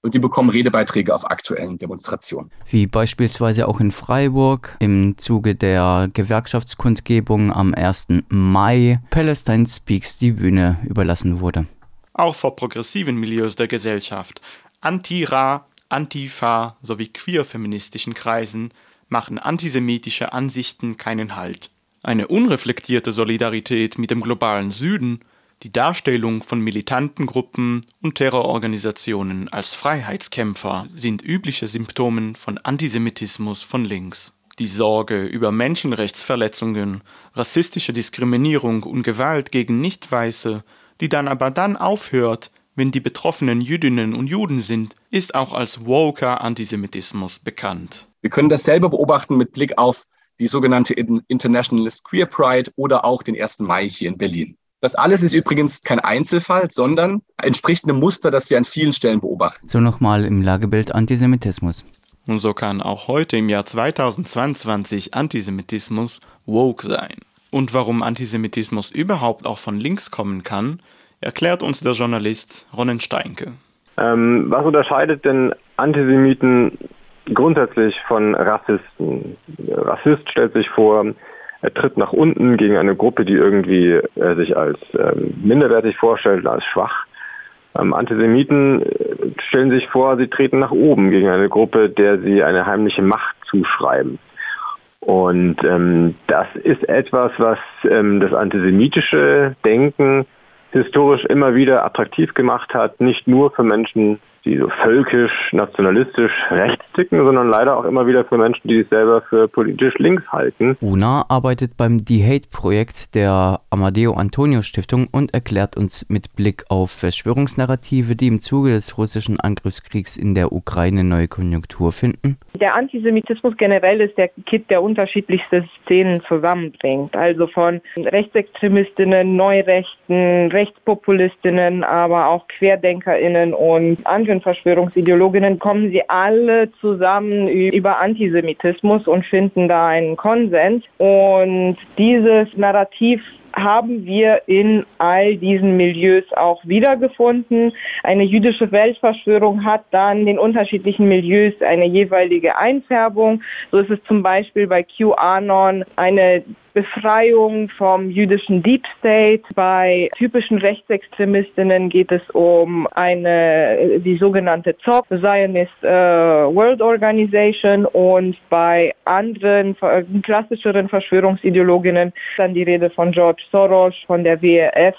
Und die bekommen Redebeiträge auf aktuellen Demonstrationen. Wie beispielsweise auch in Freiburg im Zuge der Gewerkschaftskundgebung am 1. Mai Palestine Speaks die Bühne überlassen wurde. Auch vor progressiven Milieus der Gesellschaft, Anti-Ra, Antifa sowie queer-feministischen Kreisen machen antisemitische Ansichten keinen Halt. Eine unreflektierte Solidarität mit dem globalen Süden die Darstellung von militanten Gruppen und Terrororganisationen als Freiheitskämpfer sind übliche Symptome von Antisemitismus von links. Die Sorge über Menschenrechtsverletzungen, rassistische Diskriminierung und Gewalt gegen Nichtweiße, die dann aber dann aufhört, wenn die Betroffenen Jüdinnen und Juden sind, ist auch als woker Antisemitismus bekannt. Wir können dasselbe beobachten mit Blick auf die sogenannte Internationalist Queer Pride oder auch den 1. Mai hier in Berlin. Das alles ist übrigens kein Einzelfall, sondern entspricht einem Muster, das wir an vielen Stellen beobachten. So nochmal im Lagebild Antisemitismus. Und so kann auch heute im Jahr 2022 Antisemitismus woke sein. Und warum Antisemitismus überhaupt auch von links kommen kann, erklärt uns der Journalist Ronen Steinke. Ähm, was unterscheidet denn Antisemiten grundsätzlich von Rassisten? Rassist stellt sich vor, er tritt nach unten gegen eine Gruppe, die irgendwie äh, sich als ähm, minderwertig vorstellt, als schwach. Ähm, Antisemiten äh, stellen sich vor, sie treten nach oben gegen eine Gruppe, der sie eine heimliche Macht zuschreiben. Und ähm, das ist etwas, was ähm, das antisemitische Denken historisch immer wieder attraktiv gemacht hat, nicht nur für Menschen, die so völkisch, nationalistisch rechts ticken, sondern leider auch immer wieder für Menschen, die sich selber für politisch links halten. Una arbeitet beim The Hate-Projekt der Amadeo Antonio Stiftung und erklärt uns mit Blick auf Verschwörungsnarrative, die im Zuge des russischen Angriffskriegs in der Ukraine neue Konjunktur finden. Der Antisemitismus generell ist der Kit, der unterschiedlichste Szenen zusammenbringt. Also von Rechtsextremistinnen, Neurechten, Rechtspopulistinnen, aber auch QuerdenkerInnen und anderen anderen Verschwörungsideologinnen kommen sie alle zusammen über Antisemitismus und finden da einen Konsens. Und dieses Narrativ haben wir in all diesen Milieus auch wiedergefunden. Eine jüdische Weltverschwörung hat dann den unterschiedlichen Milieus eine jeweilige Einfärbung. So ist es zum Beispiel bei QAnon eine Befreiung vom jüdischen Deep State. Bei typischen Rechtsextremistinnen geht es um eine, die sogenannte ZOP, Zionist äh, World Organization und bei anderen äh, klassischeren Verschwörungsideologinnen dann die Rede von George Soros, von der WEF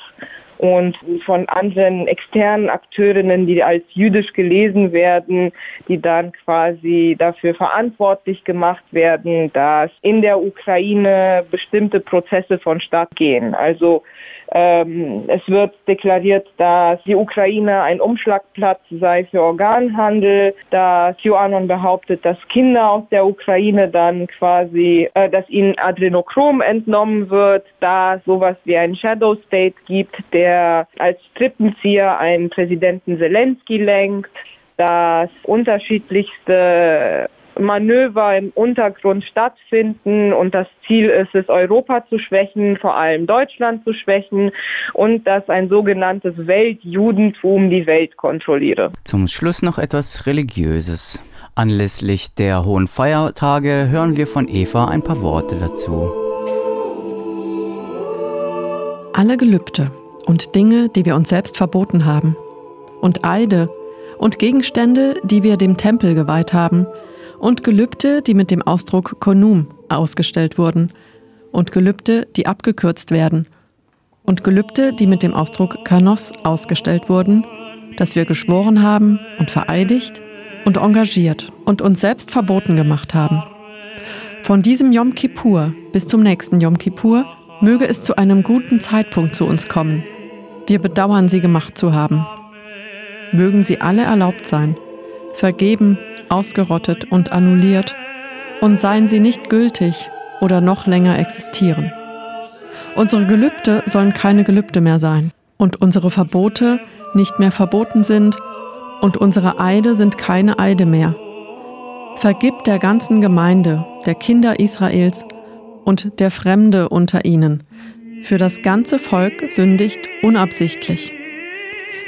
und von anderen externen Akteurinnen, die als jüdisch gelesen werden, die dann quasi dafür verantwortlich gemacht werden, dass in der Ukraine bestimmte Prozesse vonstatt gehen. Also ähm, es wird deklariert, dass die Ukraine ein Umschlagplatz sei für Organhandel, dass QAnon behauptet, dass Kinder aus der Ukraine dann quasi, äh, dass ihnen Adrenochrom entnommen wird, da sowas wie ein Shadow State gibt, der als Strippenzieher einen Präsidenten Zelensky lenkt, dass unterschiedlichste Manöver im Untergrund stattfinden und das Ziel ist es, Europa zu schwächen, vor allem Deutschland zu schwächen und dass ein sogenanntes Weltjudentum die Welt kontrolliere. Zum Schluss noch etwas Religiöses. Anlässlich der hohen Feiertage hören wir von Eva ein paar Worte dazu. Alle Gelübde und Dinge, die wir uns selbst verboten haben, und Eide und Gegenstände, die wir dem Tempel geweiht haben, und Gelübde, die mit dem Ausdruck Konum ausgestellt wurden und Gelübde, die abgekürzt werden und Gelübde, die mit dem Ausdruck Kanos ausgestellt wurden, dass wir geschworen haben und vereidigt und engagiert und uns selbst verboten gemacht haben. Von diesem Yom Kippur bis zum nächsten Yom Kippur Möge es zu einem guten Zeitpunkt zu uns kommen. Wir bedauern, sie gemacht zu haben. Mögen sie alle erlaubt sein, vergeben, ausgerottet und annulliert, und seien sie nicht gültig oder noch länger existieren. Unsere Gelübde sollen keine Gelübde mehr sein und unsere Verbote nicht mehr verboten sind und unsere Eide sind keine Eide mehr. Vergib der ganzen Gemeinde, der Kinder Israels und der Fremde unter ihnen. Für das ganze Volk sündigt unabsichtlich.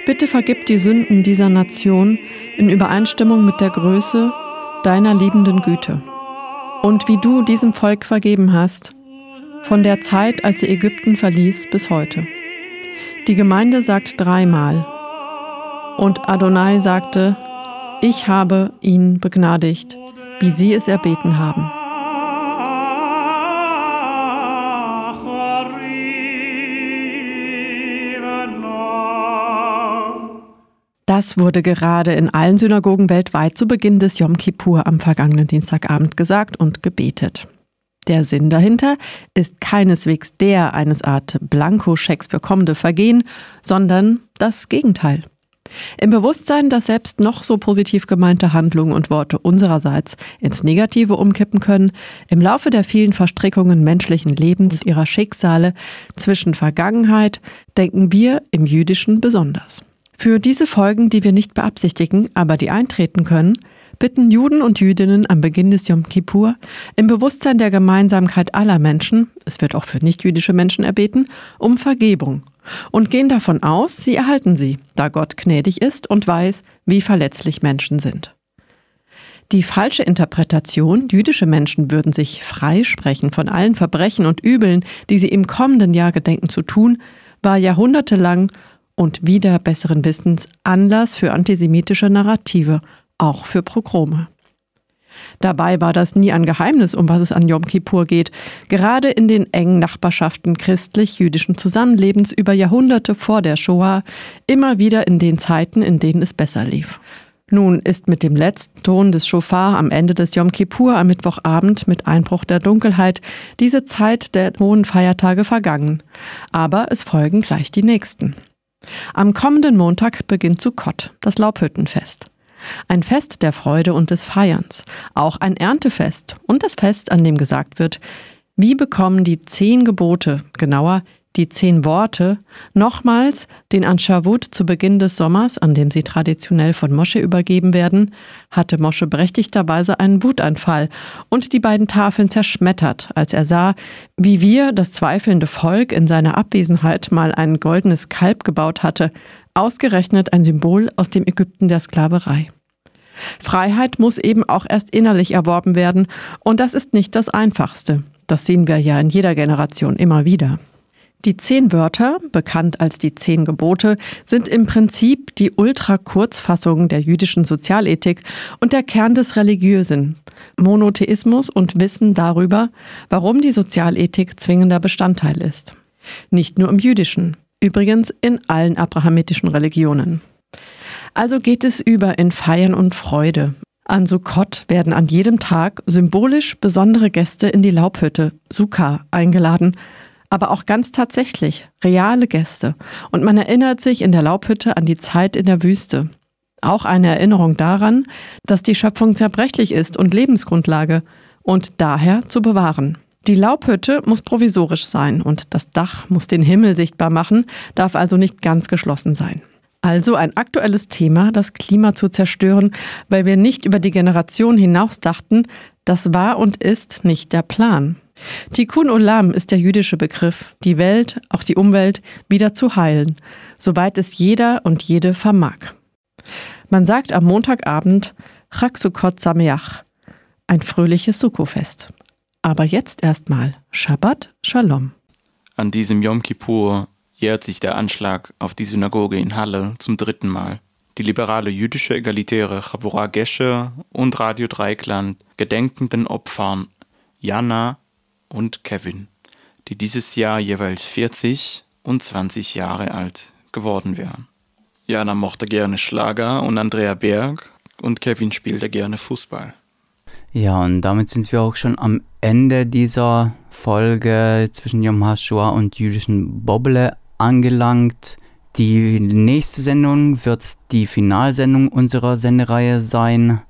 Bitte vergib die Sünden dieser Nation in Übereinstimmung mit der Größe deiner liebenden Güte. Und wie du diesem Volk vergeben hast, von der Zeit, als sie Ägypten verließ, bis heute. Die Gemeinde sagt dreimal. Und Adonai sagte, ich habe ihn begnadigt, wie sie es erbeten haben. Das wurde gerade in allen Synagogen weltweit zu Beginn des Yom Kippur am vergangenen Dienstagabend gesagt und gebetet. Der Sinn dahinter ist keineswegs der eines Art Blankoschecks für kommende Vergehen, sondern das Gegenteil. Im Bewusstsein, dass selbst noch so positiv gemeinte Handlungen und Worte unsererseits ins Negative umkippen können, im Laufe der vielen Verstrickungen menschlichen Lebens ihrer Schicksale zwischen Vergangenheit, denken wir im Jüdischen besonders. Für diese Folgen, die wir nicht beabsichtigen, aber die eintreten können, bitten Juden und Jüdinnen am Beginn des Yom Kippur im Bewusstsein der Gemeinsamkeit aller Menschen, es wird auch für nichtjüdische Menschen erbeten, um Vergebung und gehen davon aus, sie erhalten sie, da Gott gnädig ist und weiß, wie verletzlich Menschen sind. Die falsche Interpretation, jüdische Menschen würden sich freisprechen von allen Verbrechen und Übeln, die sie im kommenden Jahr gedenken zu tun, war jahrhundertelang und wieder besseren Wissens Anlass für antisemitische Narrative auch für Progrome. Dabei war das nie ein Geheimnis, um was es an Yom Kippur geht. Gerade in den engen Nachbarschaften christlich-jüdischen Zusammenlebens über Jahrhunderte vor der Shoah, immer wieder in den Zeiten, in denen es besser lief. Nun ist mit dem letzten Ton des Shofar am Ende des Yom Kippur am Mittwochabend mit Einbruch der Dunkelheit diese Zeit der hohen Feiertage vergangen. Aber es folgen gleich die nächsten. Am kommenden Montag beginnt Sukkot, das Laubhüttenfest. Ein Fest der Freude und des Feierns, auch ein Erntefest und das Fest, an dem gesagt wird, wie bekommen die zehn Gebote, genauer die zehn Worte, nochmals den an Shavuot zu Beginn des Sommers, an dem sie traditionell von Mosche übergeben werden, hatte Mosche berechtigterweise einen Wutanfall und die beiden Tafeln zerschmettert, als er sah, wie wir, das zweifelnde Volk, in seiner Abwesenheit mal ein goldenes Kalb gebaut hatte, ausgerechnet ein Symbol aus dem Ägypten der Sklaverei. Freiheit muss eben auch erst innerlich erworben werden, und das ist nicht das Einfachste. Das sehen wir ja in jeder Generation immer wieder. Die zehn Wörter, bekannt als die zehn Gebote, sind im Prinzip die Ultra-Kurzfassung der jüdischen Sozialethik und der Kern des Religiösen. Monotheismus und Wissen darüber, warum die Sozialethik zwingender Bestandteil ist. Nicht nur im jüdischen, übrigens in allen abrahamitischen Religionen. Also geht es über in Feiern und Freude. An Sukkot werden an jedem Tag symbolisch besondere Gäste in die Laubhütte, Sukkah, eingeladen, aber auch ganz tatsächlich reale Gäste. Und man erinnert sich in der Laubhütte an die Zeit in der Wüste. Auch eine Erinnerung daran, dass die Schöpfung zerbrechlich ist und Lebensgrundlage und daher zu bewahren. Die Laubhütte muss provisorisch sein und das Dach muss den Himmel sichtbar machen, darf also nicht ganz geschlossen sein. Also ein aktuelles Thema, das Klima zu zerstören, weil wir nicht über die Generation hinaus dachten, das war und ist nicht der Plan. Tikkun Olam ist der jüdische Begriff, die Welt, auch die Umwelt, wieder zu heilen, soweit es jeder und jede vermag. Man sagt am Montagabend Chag Sukkot Sameach, ein fröhliches Sukkofest. Aber jetzt erstmal Shabbat Shalom. An diesem Yom Kippur jährt sich der Anschlag auf die Synagoge in Halle zum dritten Mal. Die liberale jüdische Egalitäre Chavura Gesche und Radio Dreikland gedenken den Opfern Jana und Kevin, die dieses Jahr jeweils 40 und 20 Jahre alt geworden wären. Jana mochte gerne Schlager und Andrea Berg und Kevin spielte gerne Fußball. Ja, und damit sind wir auch schon am Ende dieser Folge zwischen Yom HaShoah und jüdischen Bobble angelangt. Die nächste Sendung wird die Finalsendung unserer Sendereihe sein.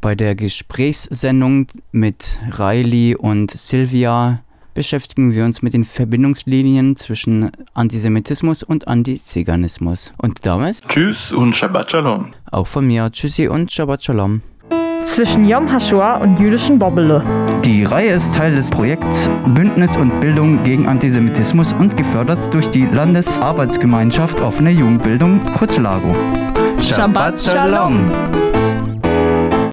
Bei der Gesprächssendung mit Riley und Sylvia beschäftigen wir uns mit den Verbindungslinien zwischen Antisemitismus und Antiziganismus. Und damit Tschüss und Shabbat Shalom. Auch von mir Tschüssi und Shabbat Shalom. Zwischen Yom HaShoah und jüdischen Bobbele. Die Reihe ist Teil des Projekts Bündnis und Bildung gegen Antisemitismus und gefördert durch die Landesarbeitsgemeinschaft Offene Jugendbildung, kurz LAGO. Shabbat Shalom.